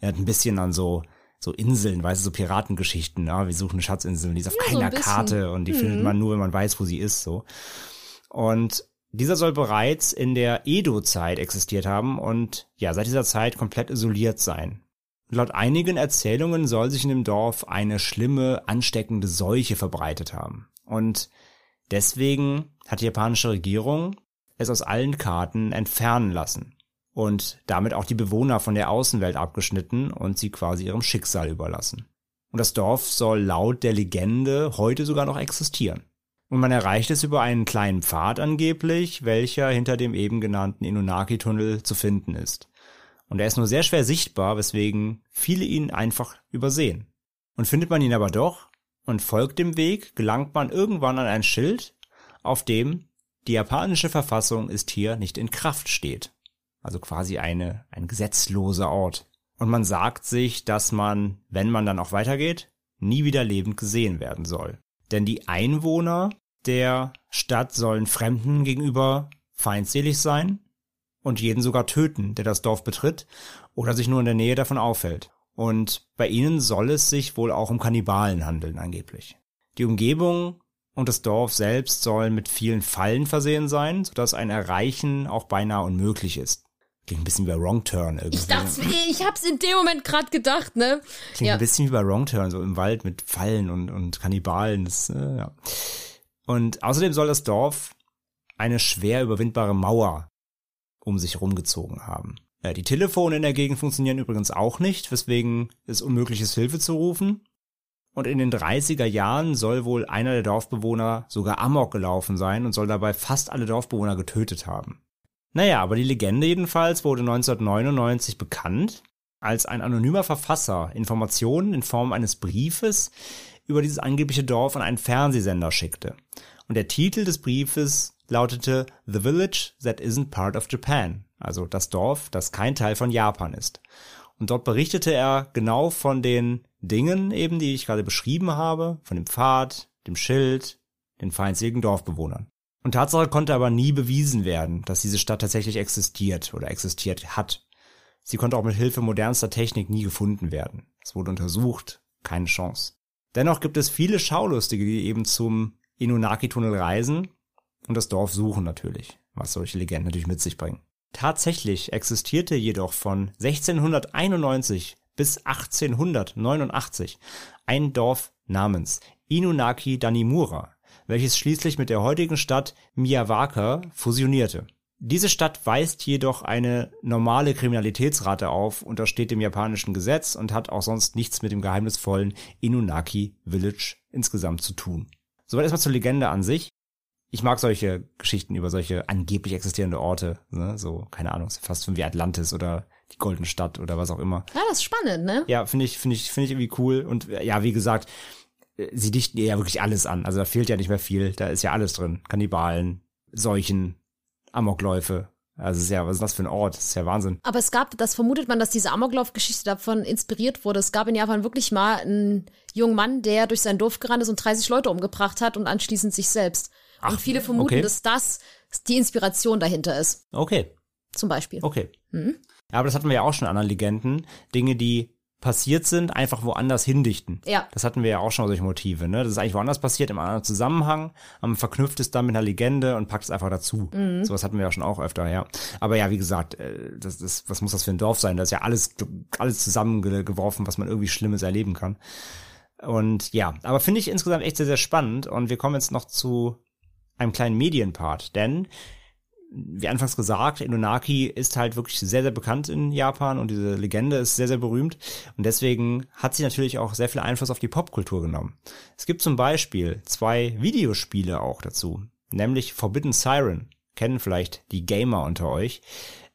Er hat ein bisschen an so so Inseln, weißt du, so Piratengeschichten, ja, wir suchen Schatzinseln, die ist auf ja, keiner so Karte und die mhm. findet man nur, wenn man weiß, wo sie ist, so. Und dieser soll bereits in der Edo-Zeit existiert haben und ja, seit dieser Zeit komplett isoliert sein. Laut einigen Erzählungen soll sich in dem Dorf eine schlimme, ansteckende Seuche verbreitet haben. Und deswegen hat die japanische Regierung es aus allen Karten entfernen lassen und damit auch die Bewohner von der Außenwelt abgeschnitten und sie quasi ihrem Schicksal überlassen. Und das Dorf soll laut der Legende heute sogar noch existieren. Und man erreicht es über einen kleinen Pfad angeblich, welcher hinter dem eben genannten Inunaki-Tunnel zu finden ist. Und er ist nur sehr schwer sichtbar, weswegen viele ihn einfach übersehen. Und findet man ihn aber doch und folgt dem Weg, gelangt man irgendwann an ein Schild, auf dem die japanische Verfassung ist hier nicht in Kraft steht. Also quasi eine, ein gesetzloser Ort. Und man sagt sich, dass man, wenn man dann auch weitergeht, nie wieder lebend gesehen werden soll. Denn die Einwohner der Stadt sollen Fremden gegenüber feindselig sein und jeden sogar töten, der das Dorf betritt oder sich nur in der Nähe davon aufhält. Und bei ihnen soll es sich wohl auch um Kannibalen handeln angeblich. Die Umgebung und das Dorf selbst sollen mit vielen Fallen versehen sein, sodass ein Erreichen auch beinahe unmöglich ist. Klingt ein bisschen wie bei Wrong Turn irgendwie. Ich dachte, ich hab's in dem Moment gerade gedacht, ne? Klingt Ja. ein bisschen wie bei Wrong Turn, so im Wald mit Fallen und, und Kannibalen. Das, äh, ja. Und außerdem soll das Dorf eine schwer überwindbare Mauer um sich rumgezogen haben. Äh, die Telefone in der Gegend funktionieren übrigens auch nicht, weswegen es unmöglich ist, Hilfe zu rufen. Und in den 30er Jahren soll wohl einer der Dorfbewohner sogar Amok gelaufen sein und soll dabei fast alle Dorfbewohner getötet haben. Naja, aber die Legende jedenfalls wurde 1999 bekannt, als ein anonymer Verfasser Informationen in Form eines Briefes über dieses angebliche Dorf an einen Fernsehsender schickte. Und der Titel des Briefes lautete The Village That Isn't Part of Japan, also das Dorf, das kein Teil von Japan ist. Und dort berichtete er genau von den Dingen eben, die ich gerade beschrieben habe, von dem Pfad, dem Schild, den feindseligen Dorfbewohnern. Und Tatsache konnte aber nie bewiesen werden, dass diese Stadt tatsächlich existiert oder existiert hat. Sie konnte auch mit Hilfe modernster Technik nie gefunden werden. Es wurde untersucht, keine Chance. Dennoch gibt es viele Schaulustige, die eben zum Inunaki-Tunnel reisen und das Dorf suchen natürlich, was solche Legenden natürlich mit sich bringen. Tatsächlich existierte jedoch von 1691 bis 1889 ein Dorf namens Inunaki Danimura, welches schließlich mit der heutigen Stadt Miyawaka fusionierte. Diese Stadt weist jedoch eine normale Kriminalitätsrate auf, untersteht dem japanischen Gesetz und hat auch sonst nichts mit dem geheimnisvollen Inunaki Village insgesamt zu tun. Soweit erstmal zur Legende an sich. Ich mag solche Geschichten über solche angeblich existierende Orte, ne? so, keine Ahnung, fast wie Atlantis oder die Goldene Stadt oder was auch immer. Ja, das ist spannend, ne? Ja, finde ich, finde ich, finde ich irgendwie cool. Und äh, ja, wie gesagt, äh, sie dichten ihr ja wirklich alles an. Also da fehlt ja nicht mehr viel. Da ist ja alles drin. Kannibalen, Seuchen, Amokläufe. Also es ist ja, was ist das für ein Ort? Das ist ja Wahnsinn. Aber es gab, das vermutet man, dass diese Amoklauf-Geschichte davon inspiriert wurde. Es gab in Japan wirklich mal einen jungen Mann, der durch sein Dorf gerannt ist und 30 Leute umgebracht hat und anschließend sich selbst. Ach, und viele vermuten, okay. dass das die Inspiration dahinter ist. Okay, Zum Beispiel. okay. Mhm. Ja, aber das hatten wir ja auch schon in anderen Legenden. Dinge, die passiert sind, einfach woanders hindichten. Ja. Das hatten wir ja auch schon solche Motive, ne? Das ist eigentlich woanders passiert, im anderen Zusammenhang, man verknüpft es dann mit einer Legende und packt es einfach dazu. Mhm. Sowas hatten wir ja schon auch öfter, ja. Aber ja, wie gesagt, äh, das, das, was muss das für ein Dorf sein? Das ist ja alles, alles zusammengeworfen, was man irgendwie Schlimmes erleben kann. Und ja, aber finde ich insgesamt echt sehr, sehr spannend. Und wir kommen jetzt noch zu einem kleinen Medienpart, denn wie anfangs gesagt, Inunaki ist halt wirklich sehr, sehr bekannt in Japan und diese Legende ist sehr, sehr berühmt. Und deswegen hat sie natürlich auch sehr viel Einfluss auf die Popkultur genommen. Es gibt zum Beispiel zwei Videospiele auch dazu, nämlich Forbidden Siren. Kennen vielleicht die Gamer unter euch.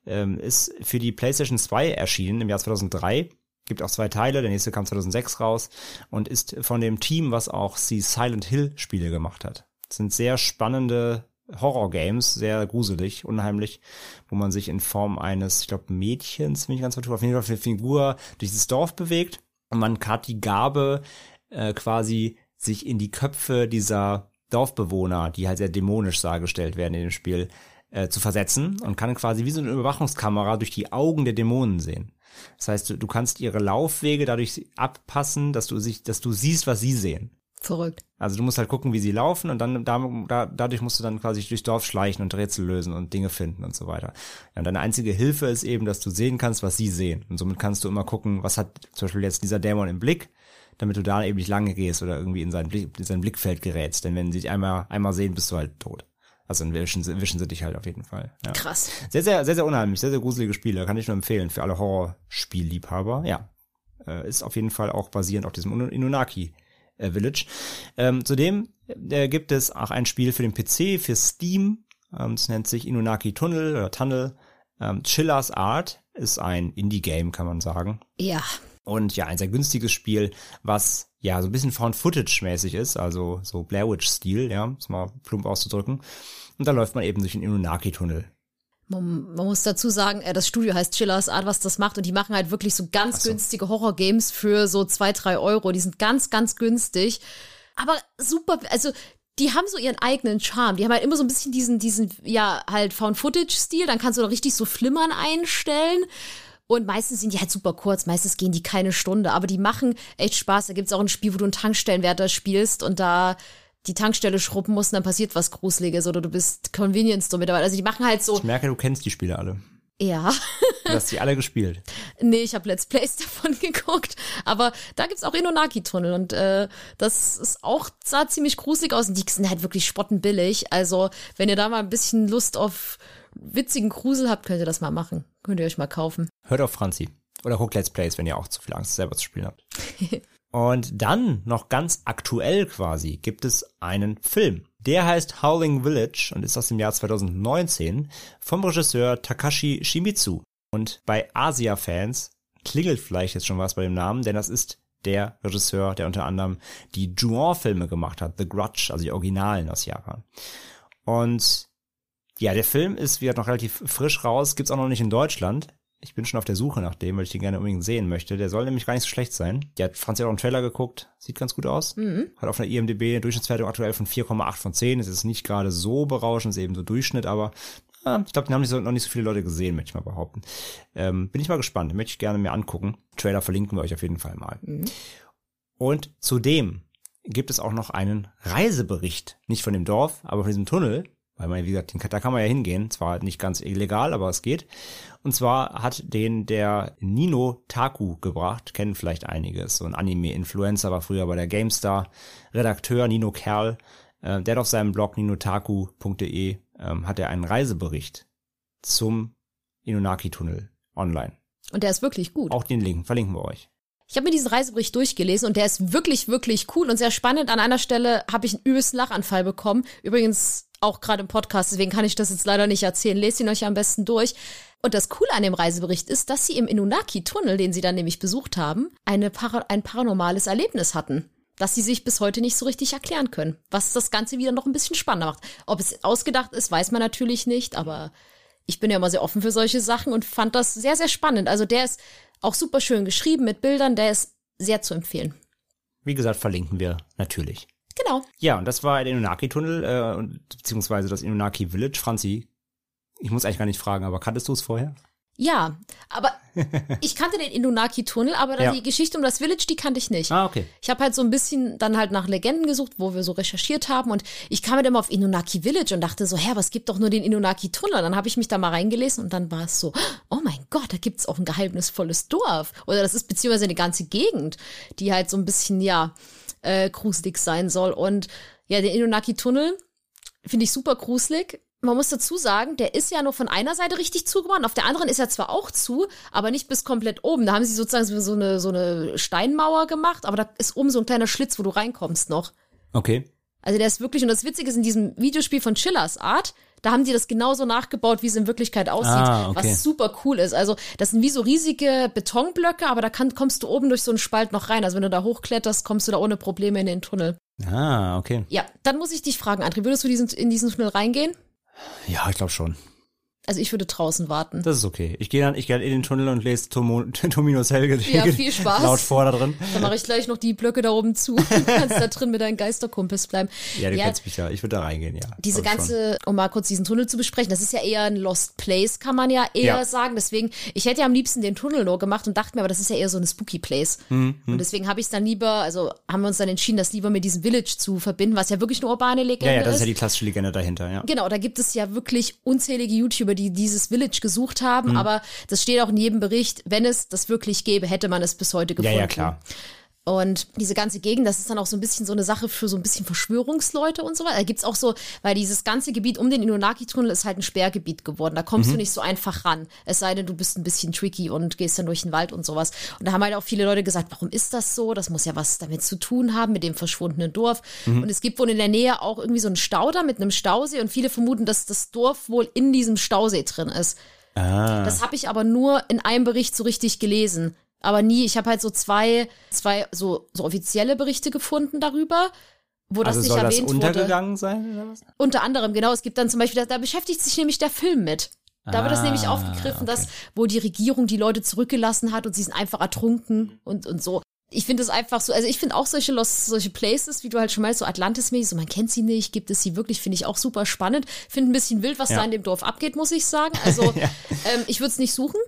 Ähm, ist für die PlayStation 2 erschienen im Jahr 2003. Gibt auch zwei Teile, der nächste kam 2006 raus und ist von dem Team, was auch die Silent Hill Spiele gemacht hat. Sind sehr spannende Horror-Games, sehr gruselig, unheimlich, wo man sich in Form eines, ich glaube, Mädchens, wenn ich ganz vertue, auf jeden Fall eine Figur durch das Dorf bewegt und man hat die Gabe, äh, quasi sich in die Köpfe dieser Dorfbewohner, die halt sehr dämonisch dargestellt werden in dem Spiel, äh, zu versetzen und kann quasi wie so eine Überwachungskamera durch die Augen der Dämonen sehen. Das heißt, du, du kannst ihre Laufwege dadurch abpassen, dass du sich, dass du siehst, was sie sehen. Verrückt. Also du musst halt gucken, wie sie laufen und dann da, da, dadurch musst du dann quasi durchs Dorf schleichen und Rätsel lösen und Dinge finden und so weiter. Ja, und deine einzige Hilfe ist eben, dass du sehen kannst, was sie sehen. Und somit kannst du immer gucken, was hat zum Beispiel jetzt dieser Dämon im Blick, damit du da eben nicht lange gehst oder irgendwie in sein, Blick, in sein Blickfeld gerätst. Denn wenn sie dich einmal, einmal sehen, bist du halt tot. Also dann wischen sie, wischen sie dich halt auf jeden Fall. Ja. Krass. Sehr, sehr, sehr, sehr unheimlich, sehr, sehr gruselige Spiele. Kann ich nur empfehlen für alle Horrorspielliebhaber. Ja. Äh, ist auf jeden Fall auch basierend auf diesem Inunaki äh, Village. Ähm, zudem äh, gibt es auch ein Spiel für den PC, für Steam. Ähm, das nennt sich Inunaki Tunnel oder Tunnel. Ähm, Chillers Art ist ein Indie-Game, kann man sagen. Ja. Und ja, ein sehr günstiges Spiel, was ja so ein bisschen Found-Footage-mäßig ist, also so Blair Witch-Stil, ja, um es mal plump auszudrücken. Und da läuft man eben durch den Inunaki-Tunnel. Man, man muss dazu sagen, äh, das Studio heißt Chillers Art, was das macht. Und die machen halt wirklich so ganz so. günstige Horror-Games für so zwei, drei Euro. Die sind ganz, ganz günstig. Aber super, also die haben so ihren eigenen Charme. Die haben halt immer so ein bisschen diesen, diesen, ja, halt Found-Footage-Stil. Dann kannst du da richtig so Flimmern einstellen. Und meistens sind die halt super kurz, meistens gehen die keine Stunde, aber die machen echt Spaß. Da gibt's auch ein Spiel, wo du einen Tankstellenwärter spielst und da die Tankstelle schrubben musst, und dann passiert was Gruseliges oder du bist Convenience Store Mitarbeiter. Also die machen halt so. Ich merke, du kennst die Spiele alle. Ja. Du hast die alle gespielt. nee, ich habe Let's Plays davon geguckt. Aber da gibt's auch Inonaki-Tunnel und äh, das ist auch, sah ziemlich gruselig aus. Und die sind halt wirklich spottenbillig. Also, wenn ihr da mal ein bisschen Lust auf witzigen Grusel habt, könnt ihr das mal machen. Könnt ihr euch mal kaufen. Hört auf Franzi. Oder guckt Let's Plays, wenn ihr auch zu viel Angst selber zu spielen habt. Und dann, noch ganz aktuell quasi, gibt es einen Film. Der heißt Howling Village und ist aus dem Jahr 2019 vom Regisseur Takashi Shimizu. Und bei Asia-Fans klingelt vielleicht jetzt schon was bei dem Namen, denn das ist der Regisseur, der unter anderem die Juon-Filme gemacht hat, The Grudge, also die Originalen aus Japan. Und ja, der Film ist wieder noch relativ frisch raus, gibt's auch noch nicht in Deutschland. Ich bin schon auf der Suche nach dem, weil ich den gerne unbedingt sehen möchte. Der soll nämlich gar nicht so schlecht sein. Die hat Franzi auch einen Trailer geguckt. Sieht ganz gut aus. Mhm. Hat auf einer IMDb eine Durchschnittswertung aktuell von 4,8 von 10. Es ist nicht gerade so berauschend, es ist eben so Durchschnitt, aber ja, ich glaube, den haben nicht so, noch nicht so viele Leute gesehen, möchte ich mal behaupten. Ähm, bin ich mal gespannt. Den möchte ich gerne mir angucken. Trailer verlinken wir euch auf jeden Fall mal. Mhm. Und zudem gibt es auch noch einen Reisebericht. Nicht von dem Dorf, aber von diesem Tunnel. Weil man, wie gesagt, den, da kann man ja hingehen. Zwar nicht ganz illegal, aber es geht. Und zwar hat den der Nino Taku gebracht. Kennen vielleicht einige. So ein Anime-Influencer, war früher bei der GameStar. Redakteur Nino Kerl. Äh, der hat auf seinem Blog ninotaku.de ähm, hat er einen Reisebericht zum Inunaki-Tunnel online. Und der ist wirklich gut. Auch den Link verlinken wir euch. Ich habe mir diesen Reisebericht durchgelesen und der ist wirklich, wirklich cool und sehr spannend. An einer Stelle habe ich einen übelsten Lachanfall bekommen. Übrigens auch gerade im Podcast, deswegen kann ich das jetzt leider nicht erzählen. Lest ihn euch am besten durch. Und das Coole an dem Reisebericht ist, dass sie im Inunaki-Tunnel, den sie dann nämlich besucht haben, eine Para ein paranormales Erlebnis hatten. Das sie sich bis heute nicht so richtig erklären können. Was das Ganze wieder noch ein bisschen spannender macht. Ob es ausgedacht ist, weiß man natürlich nicht, aber ich bin ja immer sehr offen für solche Sachen und fand das sehr, sehr spannend. Also der ist auch super schön geschrieben mit Bildern, der ist sehr zu empfehlen. Wie gesagt, verlinken wir natürlich. Genau. Ja, und das war der Inunaki-Tunnel, äh, und- beziehungsweise das Inunaki-Village. Franzi, ich muss eigentlich gar nicht fragen, aber kanntest du es vorher? Ja, aber ich kannte den Inunaki-Tunnel, aber dann Ja. die Geschichte um das Village, die kannte ich nicht. Ah, okay. Ich habe halt so ein bisschen dann halt nach Legenden gesucht, wo wir so recherchiert haben und ich kam halt immer auf Inunaki Village und dachte so, hä, was gibt doch nur den Inunaki Tunnel? Dann habe ich mich da mal reingelesen und dann war es so, oh mein Gott, da gibt's auch ein geheimnisvolles Dorf oder das ist beziehungsweise eine ganze Gegend, die halt so ein bisschen ja äh, gruselig sein soll und ja, der Inunaki Tunnel finde ich super gruselig. Man muss dazu sagen, der ist ja nur von einer Seite richtig zugemacht, auf der anderen ist er zwar auch zu, aber nicht bis komplett oben. Da haben sie sozusagen so eine, so eine Steinmauer gemacht, aber da ist oben so ein kleiner Schlitz, wo du reinkommst noch. Okay. Also der ist wirklich, und das Witzige ist in diesem Videospiel von Chillers Art, da haben die das genauso nachgebaut, wie es in Wirklichkeit aussieht, Ah, okay. was super cool ist. Also das sind wie so riesige Betonblöcke, aber da kann, kommst du oben durch so einen Spalt noch rein. Also wenn du da hochkletterst, kommst du da ohne Probleme in den Tunnel. Ah, okay. Ja, dann muss ich dich fragen, André, würdest du diesen, in diesen Tunnel reingehen? Ja, ich glaube schon. Also ich würde draußen warten. Das ist okay. Ich gehe dann, ich gehe in den Tunnel und lese Tomo, Tominos Helge Ja, viel Spaß. laut vor da drin. Dann mache ich gleich noch die Blöcke da oben zu. Du kannst da drin mit deinen Geisterkumpels bleiben. Ja, du kennst mich ja. Ich würde da reingehen, ja. Diese ich schon. ganze, um mal kurz diesen Tunnel zu besprechen, das ist ja eher ein Lost Place, kann man ja eher Ja. sagen. Deswegen, ich hätte ja am liebsten den Tunnel nur gemacht und dachte mir, aber das ist ja eher so eine Spooky Place. Mhm, Und deswegen habe ich es dann lieber, also haben wir uns dann entschieden, das lieber mit diesem Village zu verbinden, was ja wirklich eine urbane Legende Ja, ja, das ist. ist ja die klassische Legende dahinter, ja. Genau, da gibt es ja wirklich unzählige YouTuber, die dieses Village gesucht haben, Mhm. aber das steht auch in jedem Bericht, wenn es das wirklich gäbe, hätte man es bis heute Ja, gefunden. ja, klar. Und diese ganze Gegend, das ist dann auch so ein bisschen so eine Sache für so ein bisschen Verschwörungsleute und so weiter. Da gibt's auch so, weil dieses ganze Gebiet um den Inunaki-Tunnel ist halt ein Sperrgebiet geworden. Da kommst du nicht so einfach ran. Es sei denn, du bist ein bisschen tricky und gehst dann durch den Wald und sowas. Und da haben halt auch viele Leute gesagt, warum ist das so? Das muss ja was damit zu tun haben, mit dem verschwundenen Dorf. Und es gibt wohl in der Nähe auch irgendwie so einen Staudamm mit einem Stausee und viele vermuten, dass das Dorf wohl in diesem Stausee drin ist. Ah. Das habe ich aber nur in einem Bericht so richtig gelesen. Aber nie, ich habe halt so zwei, zwei so, so offizielle Berichte gefunden darüber, wo das Also nicht soll das erwähnt wurde. untergegangen sein oder was? Unter anderem, genau, es gibt dann zum Beispiel, da, da beschäftigt sich nämlich der Film mit. Da wird das nämlich Ah, aufgegriffen, okay. dass, wo die Regierung die Leute zurückgelassen hat und sie sind einfach ertrunken und, und so. Ich finde es einfach so, also ich finde auch solche Lost, solche Places, wie du halt schon meinst, so Atlantis-mäßig, so man kennt sie nicht, gibt es sie wirklich, finde ich auch super spannend. Finde ein bisschen wild, was Ja. da in dem Dorf abgeht, muss ich sagen. Also ähm, ich würde es nicht suchen.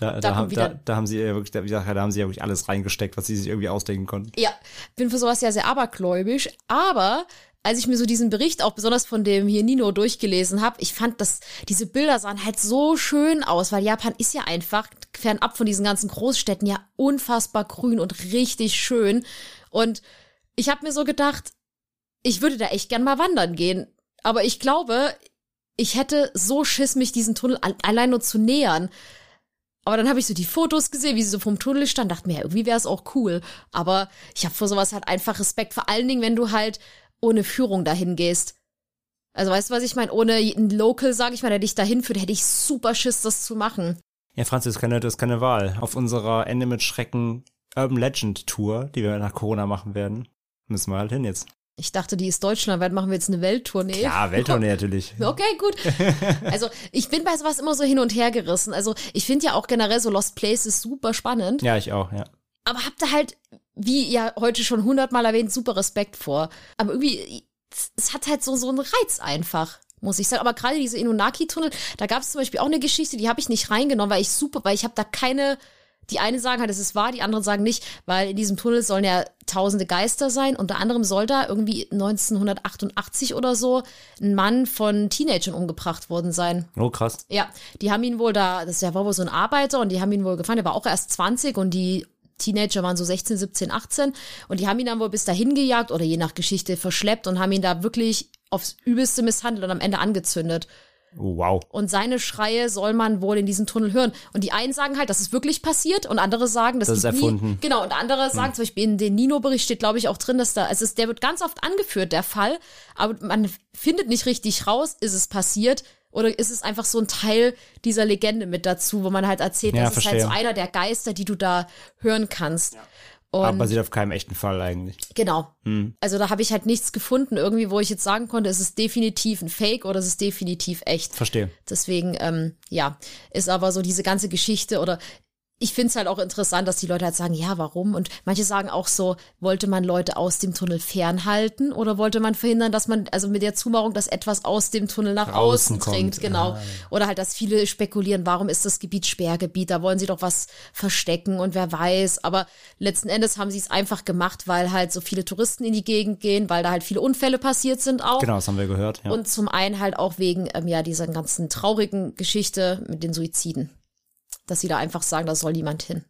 Da, da, haben, da, da haben sie ja wirklich, da, wie gesagt, da haben sie ja wirklich alles reingesteckt, was sie sich irgendwie ausdenken konnten. Ja, bin für sowas ja sehr abergläubisch, aber als ich mir so diesen Bericht auch besonders von dem hier Nino durchgelesen habe, ich fand, dass diese Bilder sahen halt so schön aus, weil Japan ist ja einfach fernab von diesen ganzen Großstädten ja unfassbar grün und richtig schön und ich habe mir so gedacht, ich würde da echt gern mal wandern gehen, aber ich glaube, ich hätte so Schiss, mich diesen Tunnel al- allein nur zu nähern. Aber dann habe ich so die Fotos gesehen, wie sie so vom Tunnel stand, dachte mir, irgendwie wäre es auch cool. Aber ich habe vor sowas halt einfach Respekt, vor allen Dingen, wenn du halt ohne Führung dahin gehst. Also weißt du, was ich meine? Ohne einen Local, sage ich mal, der dich dahin führt, hätte ich super Schiss, das zu machen. Ja, Franz, das ist keine Wahl. Auf unserer Ende mit Schrecken Urban Legend Tour, die wir nach Corona machen werden, müssen wir halt hin jetzt. Ich dachte, die ist deutschlandweit, machen wir jetzt eine Welttournee. Ja, Welttournee natürlich. Okay, gut. Also ich bin bei sowas immer so hin und her gerissen. Also ich finde ja auch generell so Lost Places super spannend. Ja, ich auch, ja. aber hab da halt, wie ja heute schon hundertmal erwähnt, super Respekt vor. Aber irgendwie, es, hat halt so, so einen Reiz einfach. Muss ich sagen. Aber gerade diese Inunaki-Tunnel, da gab es zum Beispiel auch eine Geschichte, die habe ich nicht reingenommen, weil ich super, weil ich habe da keine. Die eine sagen halt, es ist wahr, die anderen sagen nicht, weil in diesem Tunnel sollen ja tausende Geister sein. Unter anderem soll da irgendwie 1988 oder so ein Mann von Teenagern umgebracht worden sein. Oh, krass. Ja, die haben ihn wohl da, das war wohl so ein Arbeiter und die haben ihn wohl gefangen, der war auch erst 20 und die Teenager waren so 16, 17, 18 und die haben ihn dann wohl bis dahin gejagt oder je nach Geschichte verschleppt und haben ihn da wirklich aufs Übelste misshandelt und am Ende angezündet. Oh, wow. Und seine Schreie soll man wohl in diesem Tunnel hören. Und die einen sagen halt, das ist wirklich passiert und andere sagen, das, Das ist erfunden. Hm. Nie. Genau, und andere sagen zum Beispiel in den Nino-Bericht steht, glaube ich, auch drin, dass da, also es, der wird ganz oft angeführt, der Fall, aber man findet nicht richtig raus, ist es passiert oder ist es einfach so ein Teil dieser Legende mit dazu, wo man halt erzählt, Ja, das ist halt so verstehe. einer der Geister, die du da hören kannst. Und Aber basiert auf keinem echten Fall eigentlich. Genau. Hm. Also da habe ich halt nichts gefunden, irgendwie, wo ich jetzt sagen konnte, es ist definitiv ein Fake oder es ist definitiv echt. Verstehe. Deswegen, ähm, ja, ist aber so diese ganze Geschichte oder ich finde es halt auch interessant, dass die Leute halt sagen, ja, warum? Und manche sagen auch so, wollte man Leute aus dem Tunnel fernhalten oder wollte man verhindern, dass man, also mit der Zumauerung, dass etwas aus dem Tunnel nach außen dringt, genau. Ah, Oder halt, dass viele spekulieren, warum ist das Gebiet Sperrgebiet? Da wollen sie doch was verstecken und wer weiß. Aber letzten Endes haben sie es einfach gemacht, weil halt so viele Touristen in die Gegend gehen, weil da halt viele Unfälle passiert sind auch. Genau, das haben wir gehört. Ja. Und zum einen halt auch wegen ähm, ja dieser ganzen traurigen Geschichte mit den Suiziden. Dass sie da einfach sagen, da soll niemand hin.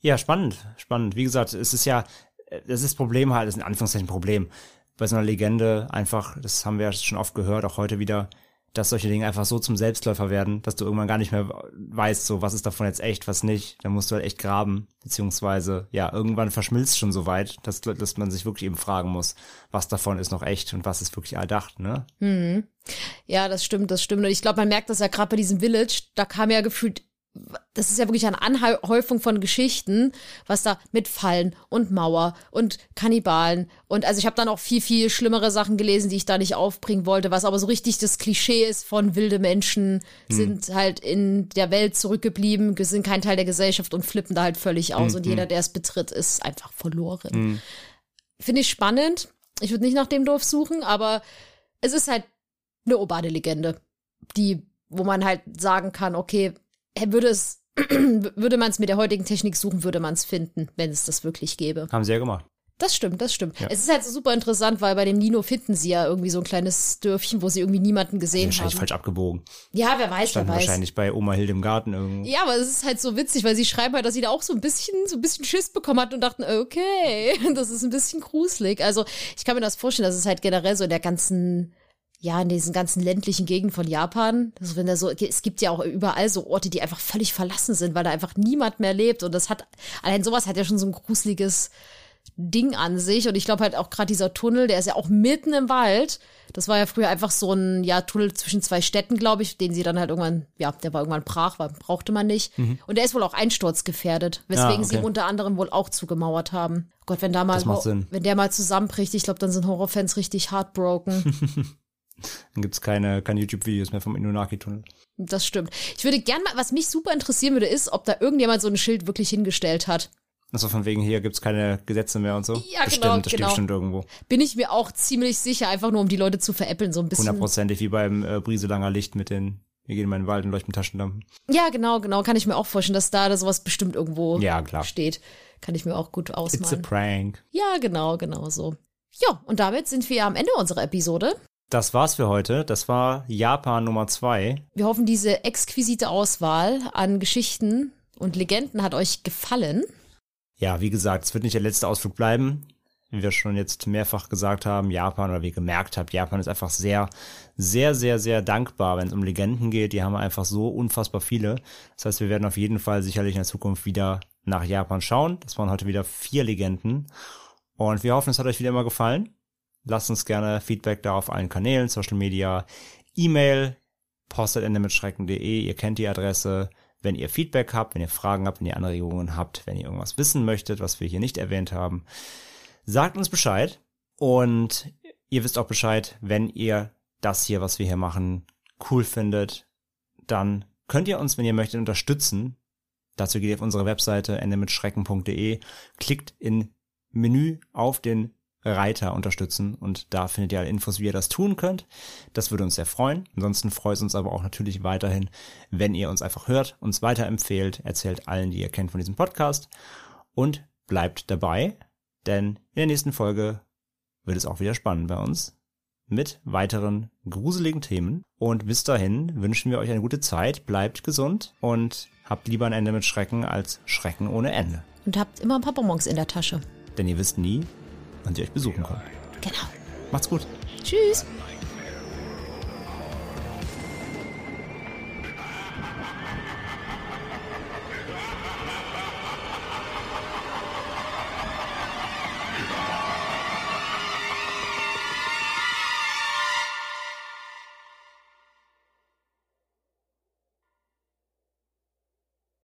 Ja, spannend, spannend. Wie gesagt, es ist ja, das ist das Problem halt, das ist in Anführungszeichen ein Problem. Bei so einer Legende einfach, das haben wir ja schon oft gehört, auch heute wieder, dass solche Dinge einfach so zum Selbstläufer werden, dass du irgendwann gar nicht mehr weißt, so, was ist davon jetzt echt, was nicht. Da musst du halt echt graben, beziehungsweise, ja, irgendwann verschmilzt schon so weit, dass, dass man sich wirklich eben fragen muss, was davon ist noch echt und was ist wirklich erdacht, ne? Ja, das stimmt, das stimmt. Und ich glaube, man merkt das ja gerade bei diesem Village, da kam ja gefühlt, das ist ja wirklich eine Anhäufung von Geschichten, was da mit Fallen und Mauer und Kannibalen und also ich habe dann auch viel, viel schlimmere Sachen gelesen, die ich da nicht aufbringen wollte, was aber so richtig das Klischee ist von wilde Menschen sind halt in der Welt zurückgeblieben, sind kein Teil der Gesellschaft und flippen da halt völlig aus und jeder, der es betritt, ist einfach verloren. Finde ich spannend. Ich würde nicht nach dem Dorf suchen, aber es ist halt eine urbane Legende, die, wo man halt sagen kann, okay, würde es, würde man es mit der heutigen Technik suchen, würde man es finden, wenn es das wirklich gäbe. Haben sie ja gemacht. Das stimmt, das stimmt. Es ist halt so super interessant, weil bei dem Nino finden sie ja irgendwie so ein kleines Dörfchen, wo sie irgendwie niemanden gesehen Wahrscheinlich haben. falsch abgebogen. Ja, wer weiß, wer Standen weiß. wahrscheinlich bei Oma Hilde im Garten irgendwo. Ja, aber es ist halt so witzig, weil sie schreiben halt, dass sie da auch so ein bisschen, so ein bisschen Schiss bekommen hat und dachten, okay, das ist ein bisschen gruselig. Also ich kann mir das vorstellen, dass es halt generell so in der ganzen, ja, in diesen ganzen ländlichen Gegenden von Japan, also wenn da so, es gibt ja auch überall so Orte, die einfach völlig verlassen sind, weil da einfach niemand mehr lebt und das hat, allein sowas hat ja schon so ein gruseliges Ding an sich. Und ich glaube halt auch gerade dieser Tunnel, der ist ja auch mitten im Wald. Das war ja früher einfach so ein ja, Tunnel zwischen zwei Städten, glaube ich, den sie dann halt irgendwann, ja, der war irgendwann brach, weil brauchte man nicht. Und der ist wohl auch einsturzgefährdet, weswegen Ah, sie okay. unter anderem wohl auch zugemauert haben. Gott, wenn da mal, wenn der mal zusammenbricht, ich glaube, dann sind Horrorfans richtig heartbroken. Dann gibt's keine, keine YouTube-Videos mehr vom Inunaki-Tunnel. Das stimmt. Ich würde gern mal, was mich super interessieren würde, ist, ob da irgendjemand so ein Schild wirklich hingestellt hat. Also von wegen hier gibt's keine Gesetze mehr und so. Ja, bestimmt, genau, das genau. steht bestimmt irgendwo. Bin ich mir auch ziemlich sicher, einfach nur um die Leute zu veräppeln, so ein bisschen. Hundertprozentig wie beim äh, Brieselanger Licht mit den, wir gehen in meinen Wald und leuchten Taschenlampen. Ja, genau, genau. Kann ich mir auch vorstellen, dass da sowas bestimmt irgendwo Ja, klar. steht. Kann ich mir auch gut It's a ausmalen. prank. Ja, genau, genau so. Ja, und damit sind wir am Ende unserer Episode. Das war's für heute. Das war Japan Nummer zwei. Wir hoffen, diese exquisite Auswahl an Geschichten und Legenden hat euch gefallen. Ja, wie gesagt, es wird nicht der letzte Ausflug bleiben. Wie wir schon jetzt mehrfach gesagt haben, Japan oder wie ihr gemerkt habt, Japan ist einfach sehr, sehr, sehr, sehr dankbar, wenn es um Legenden geht. Die haben einfach so unfassbar viele. Das heißt, wir werden auf jeden Fall sicherlich in der Zukunft wieder nach Japan schauen. Das waren heute wieder vier Legenden. Und wir hoffen, es hat euch wieder mal gefallen. Lasst uns gerne Feedback da auf allen Kanälen, Social Media, E-Mail, post.endemitschrecken.de. Ihr kennt die Adresse. Wenn ihr Feedback habt, wenn ihr Fragen habt, wenn ihr Anregungen habt, wenn ihr irgendwas wissen möchtet, was wir hier nicht erwähnt haben, sagt uns Bescheid. Und ihr wisst auch Bescheid, wenn ihr das hier, was wir hier machen, cool findet, dann könnt ihr uns, wenn ihr möchtet, unterstützen. Dazu geht ihr auf unsere Webseite endemitschrecken.de, klickt in Menü auf den Reiter unterstützen und da findet ihr alle Infos, wie ihr das tun könnt. Das würde uns sehr freuen. Ansonsten freut es uns aber auch natürlich weiterhin, wenn ihr uns einfach hört, uns weiterempfehlt, erzählt allen, die ihr kennt von diesem Podcast und bleibt dabei, denn in der nächsten Folge wird es auch wieder spannend bei uns mit weiteren gruseligen Themen. Und bis dahin wünschen wir euch eine gute Zeit, bleibt gesund und habt lieber ein Ende mit Schrecken als Schrecken ohne Ende. Und habt immer ein paar Bonbons in der Tasche. Denn ihr wisst nie, wann sie euch besuchen kommen. Genau. Macht's gut. Tschüss.